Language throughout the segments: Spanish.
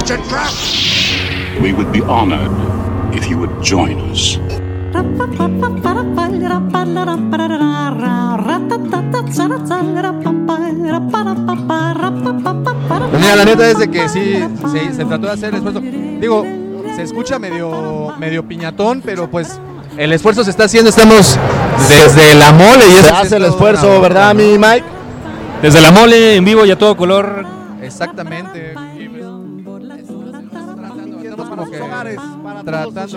It's a trap! We would be honored if you would join us. Pues mira, la neta es de que sí, sí, se trató de hacer el esfuerzo. Digo, se escucha medio, medio piñatón, pero pues el esfuerzo se está haciendo. Estamos desde la mole y Se hace el esfuerzo, ¿verdad, mi Mike? Desde la mole, en vivo y a todo color. Exactamente. Como que sus hogares, para tratando.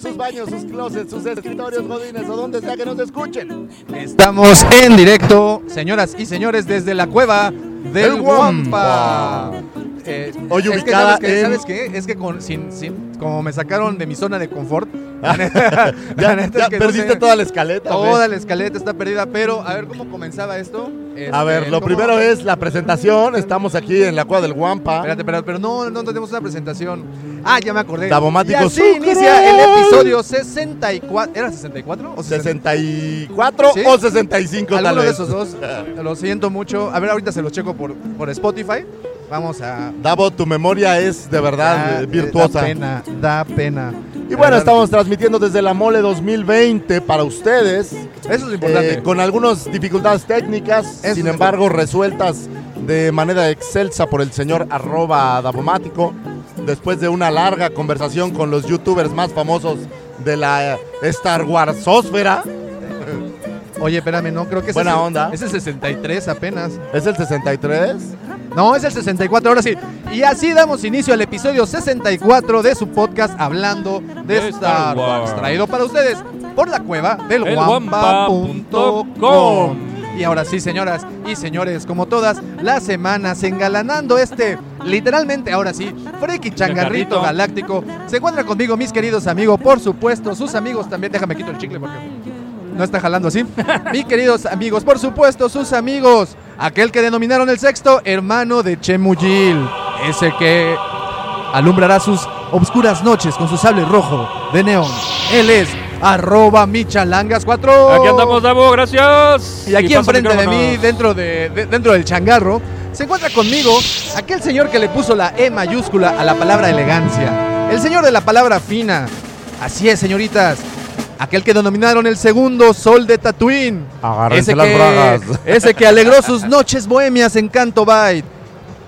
sus, baños, sus closets, sus escritorios, godines o donde sea que nos escuchen. Estamos en directo, señoras y señores, desde la cueva del El Guampa. Eh, Hoy es que, ubicada ¿sabes qué? en- ¿Sabes qué? Es que con, sin, sin- como me sacaron de mi zona de confort, la neta- la Ya, neta ya es que no perdiste sé, toda la escaleta. toda la escaleta está perdida, pero a ver cómo comenzaba esto. A ver, Este, lo ¿cómo- primero es la presentación. Estamos aquí en la cueva del Guampa. Espérate, pero, pero no, no tenemos una presentación. Ah, ya me acordé. Davomático y así inicia el episodio 64. ¿Era 64 o 60? 64 ¿Sí? o 65 tal Alguno de vez. esos dos. Lo siento mucho. A ver, ahorita se los checo por, por Spotify. Vamos a. Davo, tu memoria es de verdad Da- eh, virtuosa. Da pena, da pena. Y bueno, estamos transmitiendo desde la Mole 2020 para ustedes. Eso es importante. eh, con algunas dificultades técnicas, Eso sin es embargo resueltas de manera excelsa por el señor arroba Davomático. Después de una larga conversación con los youtubers más famosos de la eh, Star Wars ósfera. Oye, espérame, no creo que es Buena el, onda. Es el 63 apenas. ¿Es el 63? No, es el 64, ahora sí. Y así damos inicio al episodio 64 de su podcast Hablando de, De Star Star Wars. Wars. Traído para ustedes por la cueva del El guampa.com. Y ahora sí, señoras y señores, como todas las semanas, engalanando este, literalmente ahora sí, friki changarrito Changarrito. galáctico. Se encuentra conmigo, mis queridos amigos, por supuesto, sus amigos también. Déjame quito el chicle porque no está jalando así. Mis queridos amigos, por supuesto, sus amigos. Aquel que denominaron el sexto hermano de Chemuyil. Ese que alumbrará sus obscuras noches con su sable rojo de neón. Él es arroba michalangas4. Aquí andamos, Davo, gracias. Y aquí enfrente de mí, dentro, de, de- dentro del changarro, se encuentra conmigo aquel señor que le puso la E mayúscula a la palabra elegancia. El señor de la palabra fina. Así es, señoritas. Aquel que denominaron el segundo sol de Tatooine. Agárrense Ese las que, bragas. ese que alegró sus noches bohemias en Canto Bight.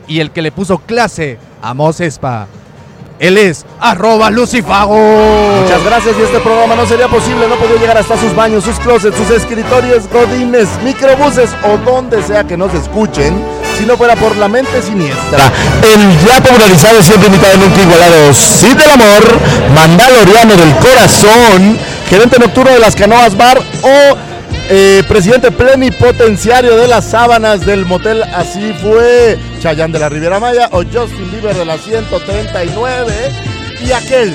Y el que le puso clase a Mos Espa. Él es arroba Lucifago. Muchas gracias y este programa no sería posible, no podría llegar hasta sus baños, sus closets, sus escritorios, godines, microbuses o donde sea que nos escuchen, si no fuera por la mente siniestra. El ya popularizado siempre invitado nunca igualado, Cid del Amor, Mandaloriano del Corazón, gerente nocturno de las Canoas Bar o eh, presidente plenipotenciario de las sábanas del motel Así fue, Chayán de la Riviera Maya o Justin Bieber de la 139 y aquel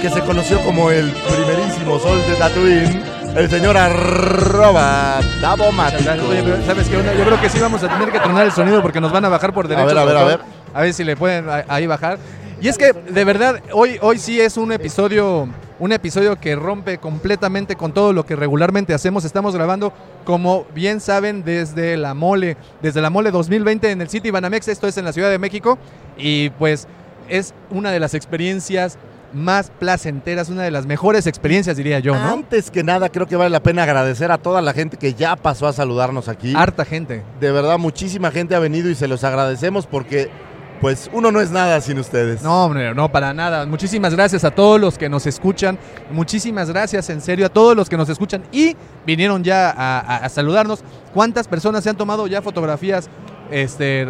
que se conoció como el primerísimo sol de Tatooine, el señor arroba ¿sabes qué onda? Yo creo que sí vamos a tener que tronar el sonido porque nos van a bajar por derecho. ver, a ver, a ver. A ver si le pueden a- ahí bajar. Y es que, de verdad, hoy, hoy sí es un episodio, un episodio que rompe completamente con todo lo que regularmente hacemos. Estamos grabando, como bien saben, desde la Mole, desde la Mole 2020 en el City Banamex. Esto es en la Ciudad de México. Y pues es una de las experiencias más placenteras, una de las mejores experiencias, diría yo, ¿no? Antes que nada, creo que vale la pena agradecer a toda la gente que ya pasó a saludarnos aquí. Harta gente. De verdad, muchísima gente ha venido y se los agradecemos porque, pues, uno no es nada sin ustedes. No, hombre, no, para nada. Muchísimas gracias a todos los que nos escuchan. Muchísimas gracias, en serio, a todos los que nos escuchan y vinieron ya a, a- a saludarnos. ¿Cuántas personas se han tomado ya fotografías? Este,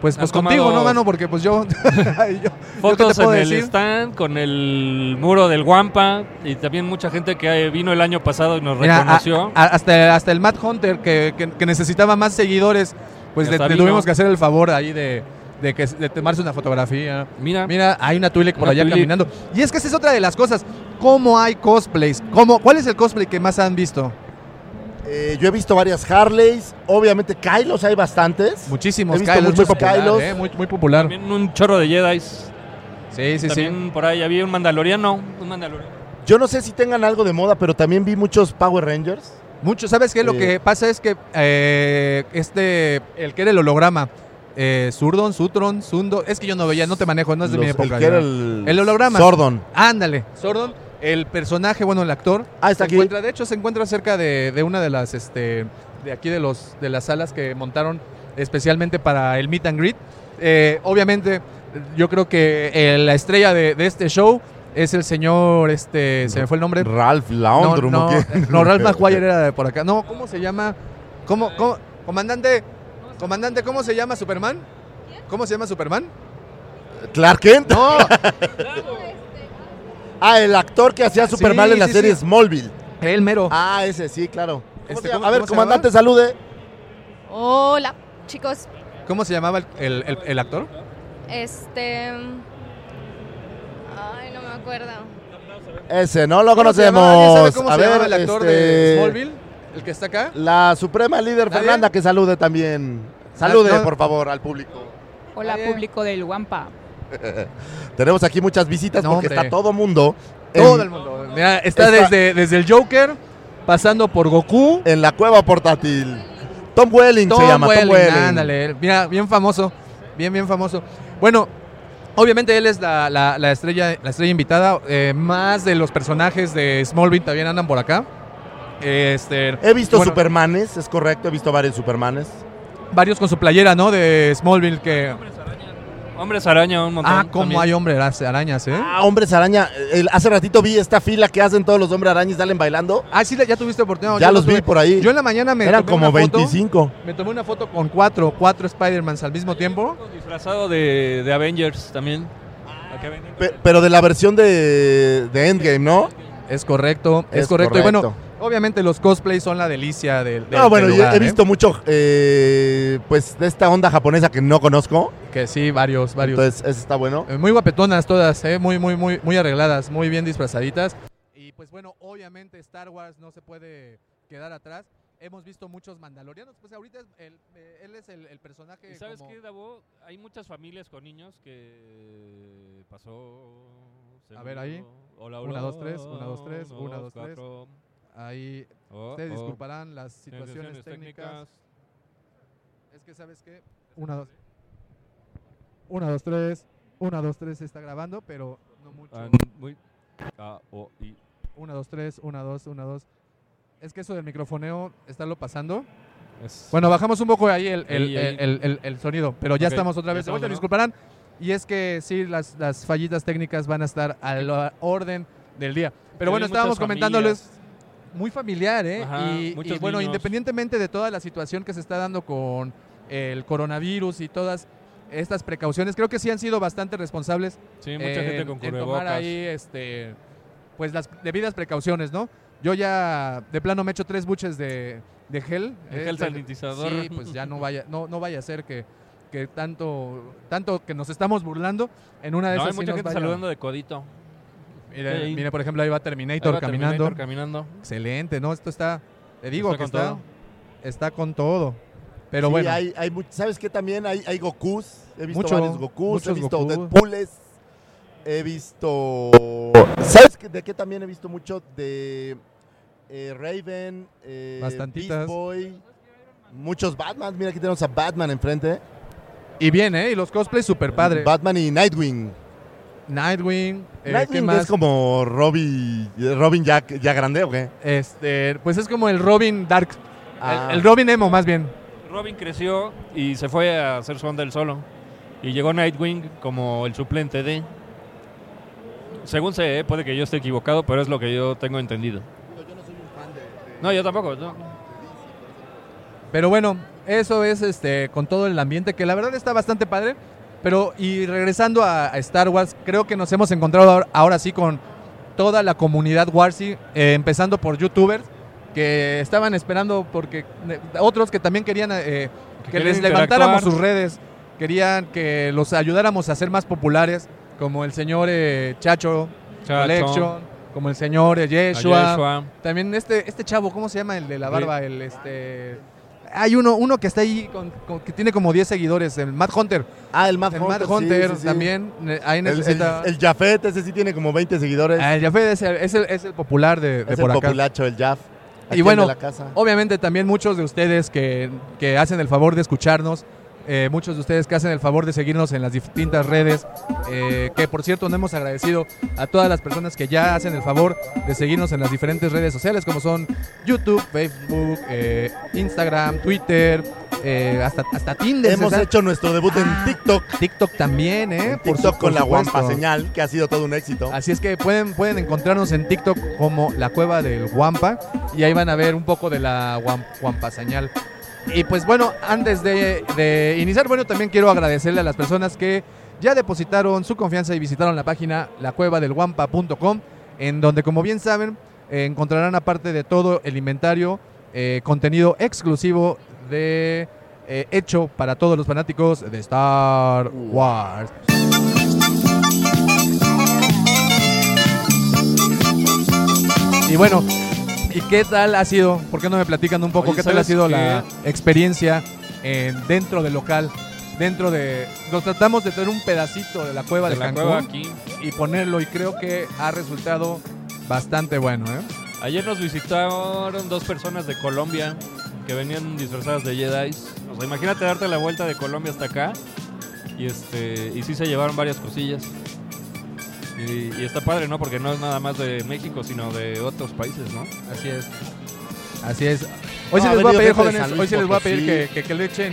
pues, pues contigo, ¿no, mano? Porque pues yo... yo- ¿yo qué Fotos en el stand con el muro del Guampa y también mucha gente que vino el año pasado y nos Mira, reconoció. a- hasta, hasta el Matt Hunter, que, que- que necesitaba más seguidores, pues le, le tuvimos que hacer el favor ahí de, de, que, de tomarse una fotografía. Mira, Mira, hay una Twi'lek por Una allá Twi'lek. caminando. Y es que esa es otra de las cosas. ¿Cómo hay cosplays? ¿Cómo, ¿Cuál es el cosplay que más han visto? Eh, yo he visto varias Harleys, obviamente Kylos hay bastantes. Muchísimos. He visto Kylos, muchos muy popular, Kylos. ¿eh? muy, muy popular. también un chorro de Jedi. Sí, sí, también por ahí había un mandaloriano. Un mandaloriano. Yo no sé si tengan algo de moda, pero también vi muchos Power Rangers. sí. Mucho. ¿Sabes qué? Lo Sí. que pasa es que eh, este, el que era el holograma, eh, Surdon, Sutron, Sundo, es que yo no veía, no te manejo, no es de mi época. el que era ya. el, El holograma. Sordon. Ándale, Sordon, el personaje, bueno, el actor. Ah, está se aquí. encuentra, de hecho, se encuentra cerca de, de una de las, este, de aquí de los, de las salas que montaron especialmente para el meet and greet. Eh, obviamente, yo creo que eh, la estrella de, de este show es el señor, este, se me fue el nombre. Ralph No, Laundrum. no, ¿o qué? no, Ralph McGuire era de por acá. No, ¿cómo se llama? ¿Cómo, cómo- comandante, comandante, ¿cómo se llama Superman? ¿Cómo se llama Superman? Clark Kent. No, Ah, el actor que hacía Sí, Superman en la sí, serie sí. Smallville. el mero. Ah, ese sí, claro. ¿Cómo Este, se llama? ¿cómo- A ver, cómo se comandante, salude. Hola, chicos. ¿Cómo se llamaba el, el- el- el actor? Este. Ay, no me acuerdo. Ese, no lo ¿Cómo se llamaba? ¿Alguien conocemos. sabe cómo A se ver, llamaba el actor este, de Smallville? ¿El que está acá? La suprema líder ¿Nadie? Fernanda que salude también. Salude, por favor, al público. Hola público del Guampa. Tenemos aquí muchas visitas No, porque hombre. está todo mundo. en- Todo el mundo. Mira, está, Está- Desde, desde el Joker, pasando por Goku. En la cueva portátil. Tom Welling Tom se llama. Welling, Tom Welling. ándale. Mira, bien famoso. Bien, bien famoso. Bueno, obviamente él es la, la- la estrella, la estrella invitada. eh, más de los personajes de Smallville también andan por acá. Este, He visto bueno, Supermanes, es correcto, he visto varios Supermanes. Varios con su playera, ¿no? De Smallville que... Hombres araña, un montón. Ah, cómo también. hay hombres arañas, ¿eh? Ah, hombres araña. El- hace ratito vi esta fila que hacen todos los hombres arañas y salen bailando. Ah, sí, ya tuviste oportunidad. ya yo los vi por ahí. Yo en la mañana me Eran tomé como una foto, 25. me tomé una foto con cuatro, cuatro Spider-Mans al mismo tiempo. Disfrazado de, de Avengers también. Vienen. Pe- pero de la versión de, de Endgame, ¿no? Es correcto, es, Es correcto. Y bueno, correcto. Obviamente los cosplays son la delicia del, del- No, bueno, del yo he ¿eh? visto mucho, eh, pues, de esta onda japonesa que no conozco. que sí, varios, varios. Entonces, eso está bueno. Eh, Muy guapetonas todas, ¿eh? muy, muy, muy, muy arregladas, muy bien disfrazaditas. Y pues bueno, obviamente Star Wars no se puede quedar atrás. Hemos visto muchos mandalorianos. Pues ahorita es el- eh, él es el, el personaje. ¿Y sabes como- qué, Davo? Hay muchas familias con niños que pasó... A ver, ahí. Hola, Una, hola. dos, tres, una, dos, tres, una, dos, tres. Ahí Oh, ustedes oh. disculparán las situaciones técnicas. Es que sabes qué, una, dos. Una, dos, tres. Una, dos, tres se está grabando, pero no mucho. Ah, muy... K, O, I. Una, dos, tres, una, dos, una, dos. Es que eso del microfoneo, estarlo pasando. Es- Bueno, bajamos un poco ahí el, el- el- el- sonido, pero ya estamos otra vez estamos, ¿no? disculparán. Y es que sí, las, las fallitas técnicas van a estar a la orden del día. Pero bueno, estábamos comentándoles familias. Muy familiar, ¿eh? Ajá, y, y bueno, niños. independientemente de toda la situación que se está dando con el coronavirus y todas estas precauciones, creo que sí han sido bastante responsables Sí, mucha en- gente con en tomar cubrebocas. ahí este pues las debidas precauciones, ¿no? Yo ya de plano me echo tres buches de, de gel. El gel este, sanitizador. Sí, pues ya no vaya, no, no vaya a ser que, que tanto, tanto que nos estamos burlando en una de No, hay esas sí mucha gente vaya- saludando de codito. Mire, Ahí. mire, por ejemplo, ahí va Terminator Ahí va caminando. Terminator caminando. Excelente, ¿no? Esto está, te digo Está que con está, todo. está con todo. Pero Sí, bueno, hay, hay much- ¿sabes qué también? Hay, hay Gokus. He visto Mucho, varios Gokus. He visto Gokus. Deadpooles. He visto. ¿Sabes qué- de qué también he visto mucho? De eh, Raven, eh, Bastantitas. Beast Boy. Muchos Batman. Mira, aquí tenemos a Batman enfrente. y bien, ¿eh? Y los cosplays super padre. Batman y Nightwing. Nightwing, eh, ¿qué Nightwing más? es como Robin, Robin ya, ya grande, ¿o qué? Este, pues es como el Robin Dark, el- Ah. el, Robin emo más bien. Robin creció y se fue a hacer su onda él solo. Y llegó Nightwing como el suplente de... Según sé, eh, puede que yo esté equivocado, pero es lo que yo tengo entendido. No, yo tampoco. no. Pero bueno, eso es este con todo el ambiente que la verdad está bastante padre. Pero y regresando a, a Star Wars, creo que nos hemos encontrado ahora, ahora sí con toda la comunidad Warsy, eh, empezando por youtubers que estaban esperando porque eh, otros que también querían eh, que les levantáramos sus redes, querían que los ayudáramos a ser más populares, como el señor eh, Chacho, Chacho. Collection, como el señor eh, Yeshua. Yeshua. También este, este chavo, ¿cómo se llama? El de la barba, el este... Hay uno, uno que está ahí, con- con- que tiene como 10 seguidores, el Matt Hunter. Ah, el Matt el Hunter. Matt sí, Hunter sí, sí. también. eh, Ahí El, el, necesita... el Jafet, ese sí tiene como 20 seguidores. Ah, el Jafet es el, es el- es el popular de, de es por el acá. populacho, el Jaf. Y bueno, el de la casa. Obviamente también muchos de ustedes que, que hacen el favor de escucharnos, eh, muchos de ustedes que hacen el favor de seguirnos en las distintas redes, eh, que por cierto no hemos agradecido a todas las personas que ya hacen el favor de seguirnos en las diferentes redes sociales como son YouTube, Facebook, eh, Instagram, Twitter, eh, hasta, hasta Tinder. Hemos hecho nuestro debut Ah, en TikTok. TikTok también, ¿eh? En Por su- con por la guampa señal, que ha sido todo un éxito. Así es que pueden, pueden encontrarnos en TikTok como la cueva del Guampa y ahí van a ver un poco de la guam- Guampa señal. Y pues bueno, antes de, iniciar, bueno, también quiero agradecerle a las personas que ya depositaron su confianza y visitaron la página lacuevadelguampa.com, en donde como bien saben, encontrarán aparte de todo el inventario, eh, contenido exclusivo de eh, hecho para todos los fanáticos de Star Wars. Y bueno, ¿y qué tal ha sido? ¿Por qué no me platican un poco Oye, qué tal ha ¿sabes sido qué? la experiencia en- dentro del local? Dentro de... Nos tratamos de tener un pedacito de la cueva de, De la Cancún cueva aquí. y ponerlo y creo que ha resultado bastante bueno, ¿eh? Ayer nos visitaron dos personas de Colombia que venían disfrazadas de Jedi. O sea, imagínate darte la vuelta de Colombia hasta acá. Y este y sí se llevaron varias cosillas. Y, y está padre, ¿no? Porque no es nada más de México, sino de otros países, ¿no? Así es. Así es. Hoy No, ha les voy a pedir, jóvenes, Luis hoy sí les voy a pedir que, que- que le echen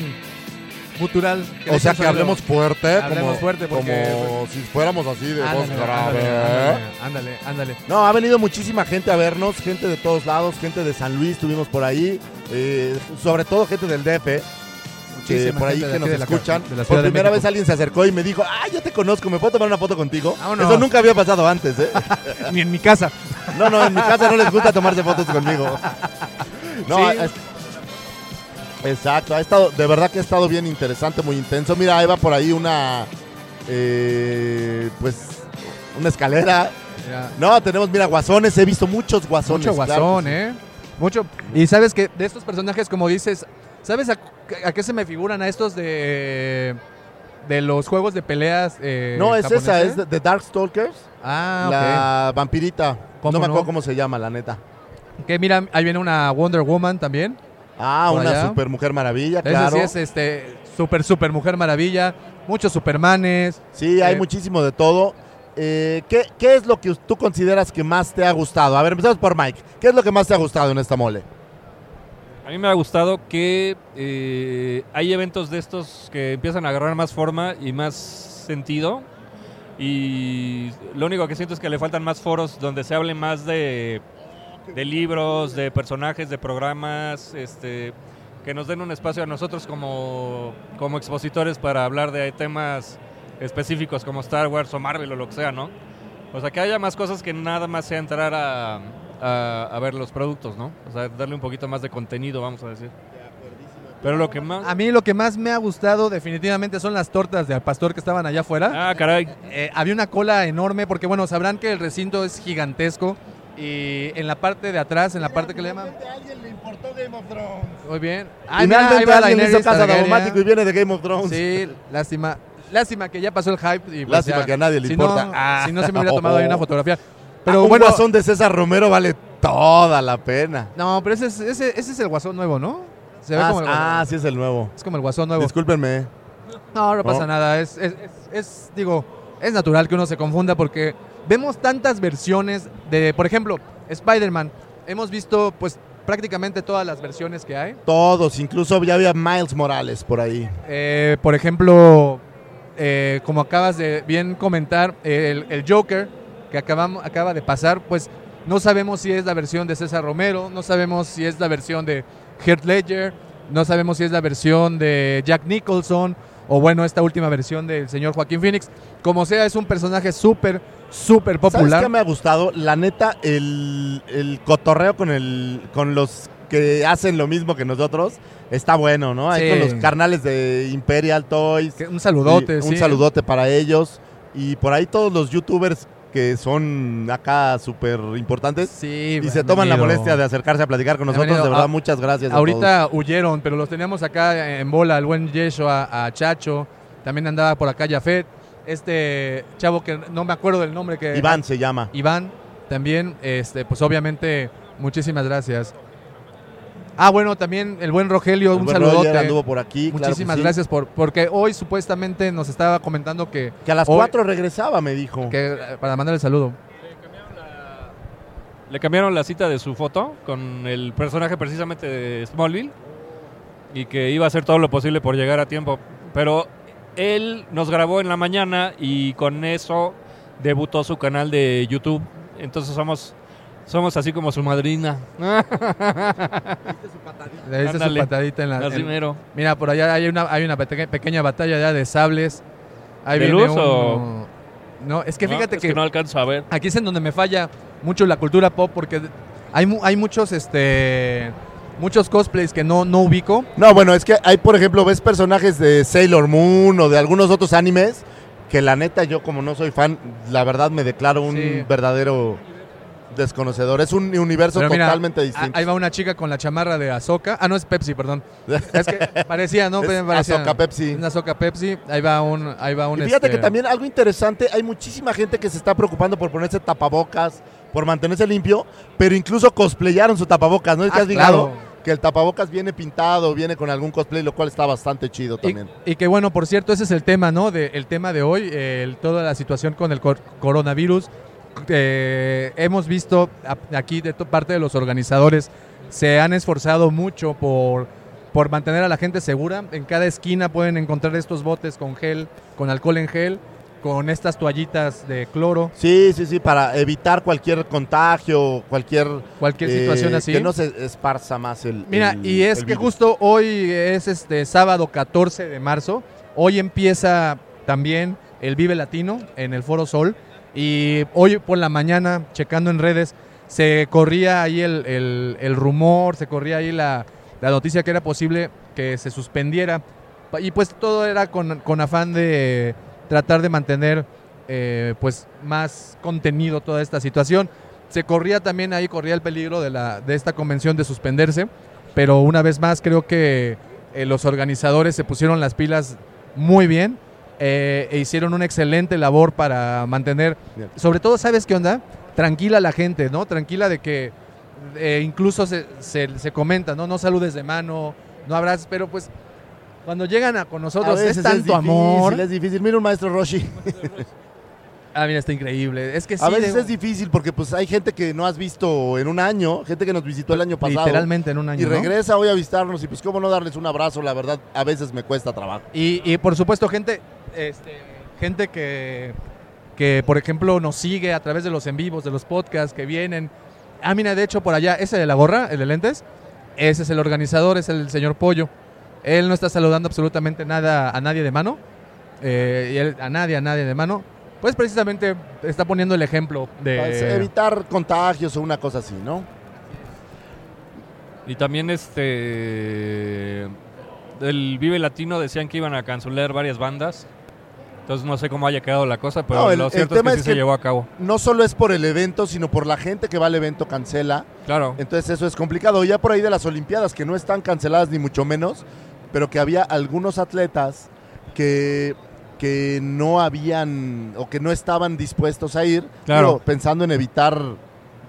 gutural. O sea, echen que hablemos fuerte, Hablemos como, fuerte porque- como si fuéramos así de voz Ándale, grave. ándale, ándale, ándale. No, ha venido muchísima gente a vernos, gente de todos lados, gente de San Luis, tuvimos por ahí, eh, sobre todo gente del DF, por ahí que nos aquí de la- escuchan. de la por primera vez alguien se acercó y me dijo, ah, yo te conozco, ¿me puedo tomar una foto contigo? Vámonos. Eso nunca había pasado antes, ¿eh? Ni en mi casa. No, no, en mi casa no les gusta tomarse fotos conmigo. No, Sí. es- exacto, ha estado, de verdad que ha estado bien interesante, muy intenso. Mira, ahí va por ahí una, eh, pues, una escalera. Mira, No, tenemos, mira, guasones, he visto muchos guasones. mucho guasón. ¿eh? Mucho. Y sabes que de estos personajes, como dices, ¿sabes a, a qué se me figuran a estos de de los juegos de peleas? eh, No, es esa, es de, de Darkstalkers, Ah, ok. la vampirita. ¿Cómo No me acuerdo cómo se llama, la neta. Que mira, ahí viene una Wonder Woman también. Ah, una allá. super mujer maravilla, Esa claro. sí es este super super mujer maravilla, muchos supermanes. Sí, hay Eh, muchísimo de todo. Eh, ¿qué, qué es lo que tú consideras que más te ha gustado? A ver, empezamos por Mike. ¿Qué es lo que más te ha gustado en esta mole? A mí me ha gustado que eh, hay eventos de estos que empiezan a agarrar más forma y más sentido. Y lo único que siento es que le faltan más foros donde se hable más de, de libros, de personajes, de programas, este, que nos den un espacio a nosotros como, como expositores para hablar de temas específicos como Star Wars o Marvel o lo que sea, ¿no? O sea, que haya más cosas que nada más sea entrar a, a, a ver los productos, ¿no? O sea, darle un poquito más de contenido, vamos a decir. Pero lo que más... A mí lo que más me ha gustado definitivamente son las tortas de al pastor que estaban allá afuera. Ah, caray. Eh, había una cola enorme porque bueno, sabrán que el recinto es gigantesco y en la parte de atrás, en la parte que le llaman A alguien le importó Game of Thrones. muy bien. Ay, mira, Finalmente va alguien le hizo casa automático y viene de Game of Thrones. Sí, lástima. Lástima que ya pasó el hype. Y pues Lástima ya, que a nadie le si importa. No, Ah. Si no se me hubiera tomado ahí una fotografía. Pero Ah, un bueno, guasón de César Romero vale toda la pena. no, pero ese es, ese, ese es el guasón nuevo, ¿no? Se ve Ah, como el guasón. ah, sí es el nuevo. Es como el guasón nuevo. Discúlpenme. No, no pasa No. nada. Es, es- es- es, digo, es natural que uno se confunda porque vemos tantas versiones de, por ejemplo, Spider-Man. Hemos visto, pues, prácticamente todas las versiones que hay. Todos, incluso ya había Miles Morales por ahí. Eh, por ejemplo, eh, como acabas de bien comentar, el, el Joker que acabamos, acaba de pasar, pues no sabemos si es la versión de César Romero, no sabemos si es la versión de Heath Ledger, no sabemos si es la versión de Jack Nicholson o bueno, esta última versión del señor Joaquín Phoenix. Como sea, es un personaje súper, súper ¿Sabes popular. qué me ha gustado? La neta, el, el cotorreo con, el, con los que hacen lo mismo que nosotros, está bueno, ¿no? Ahí Sí. con los carnales de Imperial Toys. Que Un saludote, Y un sí. saludote para ellos. Y por ahí todos los youtubers que son acá súper importantes Sí, y se toman la molestia de acercarse a platicar con nosotros. De verdad, a- muchas gracias. a todos. Ahorita huyeron, pero los teníamos acá en bola, el buen Yesho, a, a Chacho, también andaba por acá Jafet, este chavo que no me acuerdo del nombre que... Iván se llama. Iván, también, este, pues obviamente, muchísimas gracias. Ah, bueno, también el buen Rogelio, El un buen saludote. Roger anduvo por aquí. claro Muchísimas sí. gracias por, porque hoy supuestamente nos estaba comentando que, Que a las Hoy- cuatro regresaba, me dijo. que eh, para mandar el saludo. Le cambiaron la cita de su foto con el personaje precisamente de Smallville y que iba a hacer todo lo posible por llegar a tiempo. Pero él nos grabó en la mañana y con eso debutó su canal de YouTube. Entonces somos, somos así como su madrina. Le diste su patadita en la. Así en- mero. Mira, por allá hay una, hay una peque- pequeña batalla ya de sables. Ahí ¿De viene luz un- o- No, es que No, fíjate es que, no alcanzo a ver. aquí es en donde me falla mucho la cultura pop porque hay, mu- hay muchos este muchos cosplays que no, no ubico. No, bueno, es que hay, por ejemplo, ves personajes de Sailor Moon o de algunos otros animes que la neta yo como no soy fan, la verdad me declaro un Sí. verdadero desconocedor. Es un universo mira, totalmente distinto. Ahí va una chica con la chamarra de Azoka. Ah, no, es Pepsi, perdón. Es que parecía, ¿no? Es Parecía- Ahsoka Pepsi. Una Azoka Pepsi. Ahí va un. Ahí va un Y fíjate este, que también algo interesante, hay muchísima gente que se está preocupando por ponerse tapabocas, por mantenerse limpio, pero incluso cosplayaron su tapabocas, ¿no? ¿Es que Ah, has fijado? claro. Que el tapabocas viene pintado, viene con algún cosplay, lo cual está bastante chido Y, también. y que bueno, por cierto, ese es el tema, ¿no? De, el tema de hoy, eh, el- toda la situación con el cor- coronavirus. Eh, hemos visto aquí de parte de los organizadores se han esforzado mucho por, por mantener a la gente segura. En cada esquina pueden encontrar estos botes con gel, con alcohol en gel, con estas toallitas de cloro, Sí, sí, sí, para evitar cualquier contagio, cualquier, cualquier eh, situación así. Que no se esparza más el. Mira, el- y es que virus. justo hoy es este sábado 14 de marzo. Hoy empieza también el Vive Latino en el Foro Sol. Y hoy por la mañana, checando en redes, se corría ahí el, el- rumor, se corría ahí la, la noticia que era posible que se suspendiera. Y pues todo era con, con afán de tratar de mantener eh, pues más contenido toda esta situación. Se corría también ahí, corría el peligro de, la, de esta convención de suspenderse, pero una vez más creo que eh, los organizadores se pusieron las pilas muy bien eh, e hicieron una excelente labor para mantener, sobre todo, ¿sabes qué onda? Tranquila la gente, ¿no? Tranquila de que eh, incluso se, se, se comenta, ¿no? No saludes de mano, no abrazas, pero pues cuando llegan a con nosotros es tanto difícil, amor. Es difícil. Mira un maestro Roshi. Ah, mira, está increíble. Es que sí, a veces de- es difícil porque pues hay gente que no has visto en un año, gente que nos visitó el año pasado. literalmente en un año. Y ¿no? regresa hoy a visitarnos y pues cómo no darles un abrazo, la verdad, a veces me cuesta trabajo. Y, y, por supuesto, gente, este, gente que, que, por ejemplo, nos sigue a través de los en vivos, de los podcasts que vienen. Ah, mira, de hecho, por allá, ese de la gorra, el de lentes, ese es el organizador, es el señor Pollo. Él no está saludando absolutamente nada a nadie de mano. eh, y él- a nadie, a nadie de mano. Pues precisamente está poniendo el ejemplo Para de... evitar contagios o una cosa así, ¿no? Y también este del Vive Latino decían que iban a cancelar varias bandas. Entonces no sé cómo haya quedado la cosa, pero No, el- lo el cierto es tema que sí es se que- llevó a cabo. No solo es por el evento, sino por la gente que va al evento cancela. Claro. Entonces eso es complicado. Ya por ahí de las Olimpiadas, que no están canceladas ni mucho menos, pero que había algunos atletas que, que no habían o que no estaban dispuestos a ir, Claro. digo, pensando en evitar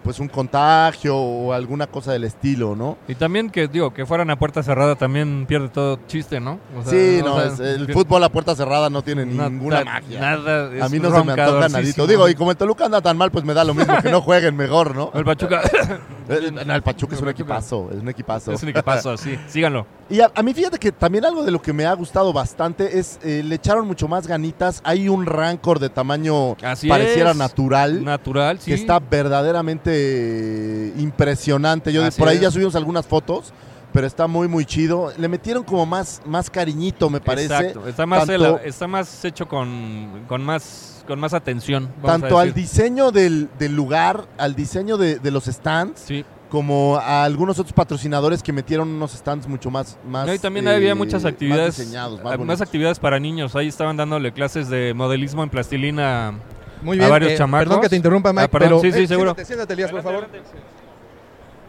pues un contagio o alguna cosa del estilo, ¿no? Y también que digo que fueran a puerta cerrada también pierde todo chiste, ¿no? O sea, sí, o no, sea, es- el pierde- fútbol a puerta cerrada no tiene na- ninguna na- magia. Nada, a mí no se me antoja nadito. Digo, y como el Toluca anda tan mal, pues me da lo mismo que no jueguen mejor, ¿no? El Pachuca no, el Pachuca es un equipazo, es un equipazo. es un equipazo, sí. Síganlo. Y a, a mí fíjate que también algo de lo que me ha gustado bastante es eh, le echaron mucho más ganitas. Hay un rancor de tamaño Así pareciera es. natural. Natural, sí. Que está verdaderamente eh, impresionante. Yo Así por ahí es. ya subimos algunas fotos, pero está muy muy chido. Le metieron como más, más cariñito, me parece. Exacto. Está más, Tanto- está más hecho con, con más con más atención. vamos a Tanto al diseño del, del lugar, al diseño de, de los stands, Sí. como a algunos otros patrocinadores que metieron unos stands mucho más, más No, y también eh, había muchas más actividades, diseñados, más actividades para niños. Ahí estaban dándole clases de modelismo en plastilina. Muy a bien, varios eh, chamacos. perdón que te interrumpa, Mike, Ah, perdón, pero sí, sí, eh, seguro. Siéntate, siéntate, Elías, por favor.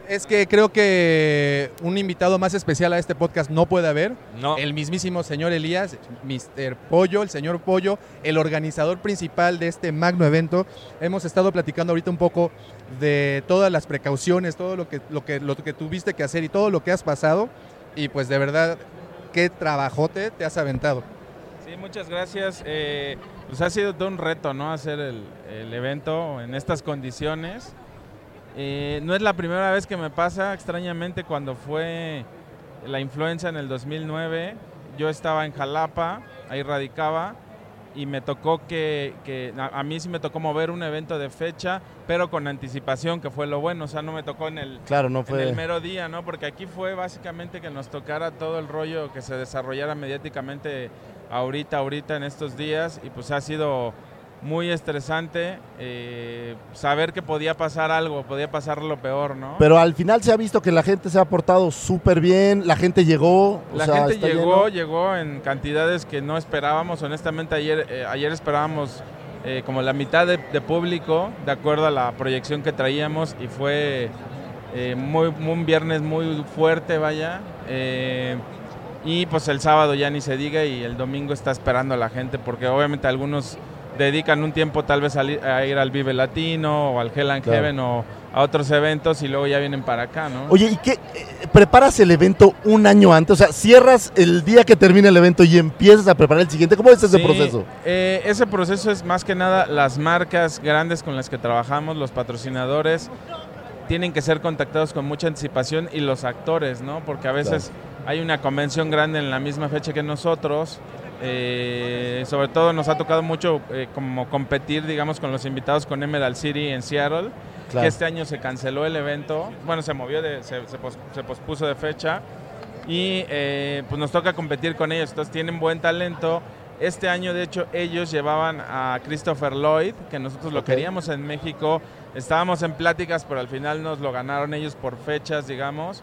Es que creo que un invitado más especial a este podcast no puede haber. No. El mismísimo señor Elías, Mr. Pollo, el señor Pollo, el organizador principal de este magno evento. Hemos estado platicando ahorita un poco de todas las precauciones, todo lo que, lo que, lo que tuviste que hacer y todo lo que has pasado. Y pues de verdad, qué trabajote te has aventado. Sí, muchas gracias. Eh, pues ha sido todo un reto, ¿no? Hacer el, el evento en estas condiciones. Eh, no es la primera vez que me pasa, extrañamente, cuando fue la influenza en el 2009. Yo estaba en Jalapa, ahí radicaba, y me tocó que, que a, a mí sí me tocó mover un evento de fecha, pero con anticipación, que fue lo bueno. O sea, no me tocó en el, Claro, no en fue. el mero día, ¿no? Porque aquí fue básicamente que nos tocara todo el rollo que se desarrollara mediáticamente ahorita, ahorita en estos días y pues ha sido muy estresante eh, saber que podía pasar algo, podía pasar lo peor, ¿no? Pero al final se ha visto que la gente se ha portado súper bien, la gente llegó. o La sea, gente llegó, lleno. llegó en cantidades que no esperábamos. Honestamente, ayer, eh, ayer esperábamos eh, como la mitad de, de público, de acuerdo a la proyección que traíamos, y fue muy, un viernes muy fuerte, vaya. Y pues el sábado ya ni se diga, y el domingo está esperando a la gente, porque obviamente algunos dedican un tiempo tal vez a, ir al Vive Latino o al Hell and Claro. Heaven o a otros eventos y luego ya vienen para acá, ¿no? Oye, ¿y qué? eh, ¿Preparas el evento un año antes? O sea, cierras el día que termina el evento y empiezas a preparar el siguiente. ¿Cómo es ese Sí, proceso? eh, ese proceso es más que nada las marcas grandes con las que trabajamos, los patrocinadores, tienen que ser contactados con mucha anticipación y los actores, ¿no? Porque a veces hay una convención grande en la misma fecha que nosotros. Eh, sobre todo nos ha tocado mucho eh, como competir, digamos, con los invitados con Emerald City en Seattle, Claro. que este año se canceló el evento, bueno, se movió, de, se, se pos- se pospuso de fecha y eh, pues nos toca competir con ellos. Entonces tienen buen talento. Este año, de hecho, ellos llevaban a Christopher Lloyd, que nosotros lo queríamos en México. Estábamos en pláticas, pero al final nos lo ganaron ellos por fechas, digamos.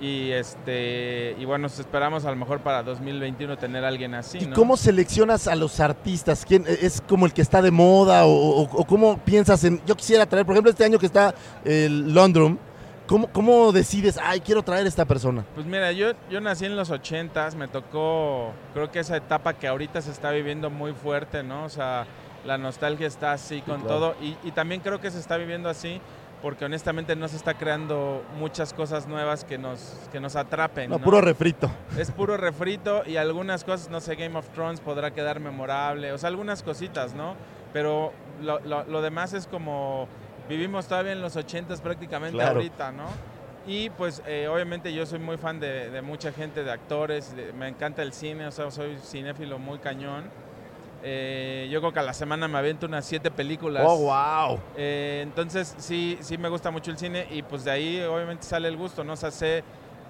Y este y bueno, esperamos a lo mejor para 2021 tener a alguien así. ¿Y ¿no? cómo seleccionas a los artistas? ¿Quién es como el que está de moda o, o- o cómo piensas en yo quisiera traer, por ejemplo, este año que está el Londrum, ¿cómo, cómo decides, ay, quiero traer a esta persona? Pues mira, yo, yo nací en los 80s, me tocó, creo que esa etapa que ahorita se está viviendo muy fuerte, ¿no? O sea, la nostalgia está así con claro. todo y, y también creo que se está viviendo así porque honestamente no se está creando muchas cosas nuevas que nos, que nos atrapen. No, ¿no? puro refrito. Es puro refrito y algunas cosas, no sé, Game of Thrones podrá quedar memorable, o sea, algunas cositas, ¿no? Pero lo, lo- lo demás es como vivimos todavía en los 80s prácticamente Claro. ahorita, ¿no? Y pues eh, obviamente yo soy muy fan de, de mucha gente, de actores, de- me encanta el cine, o sea, soy cinéfilo muy cañón. Eh, yo creo que a la semana me aviento unas siete películas. Oh, wow. Eh, entonces sí, sí me gusta mucho el cine y pues de ahí obviamente sale el gusto, ¿no? O sea, sé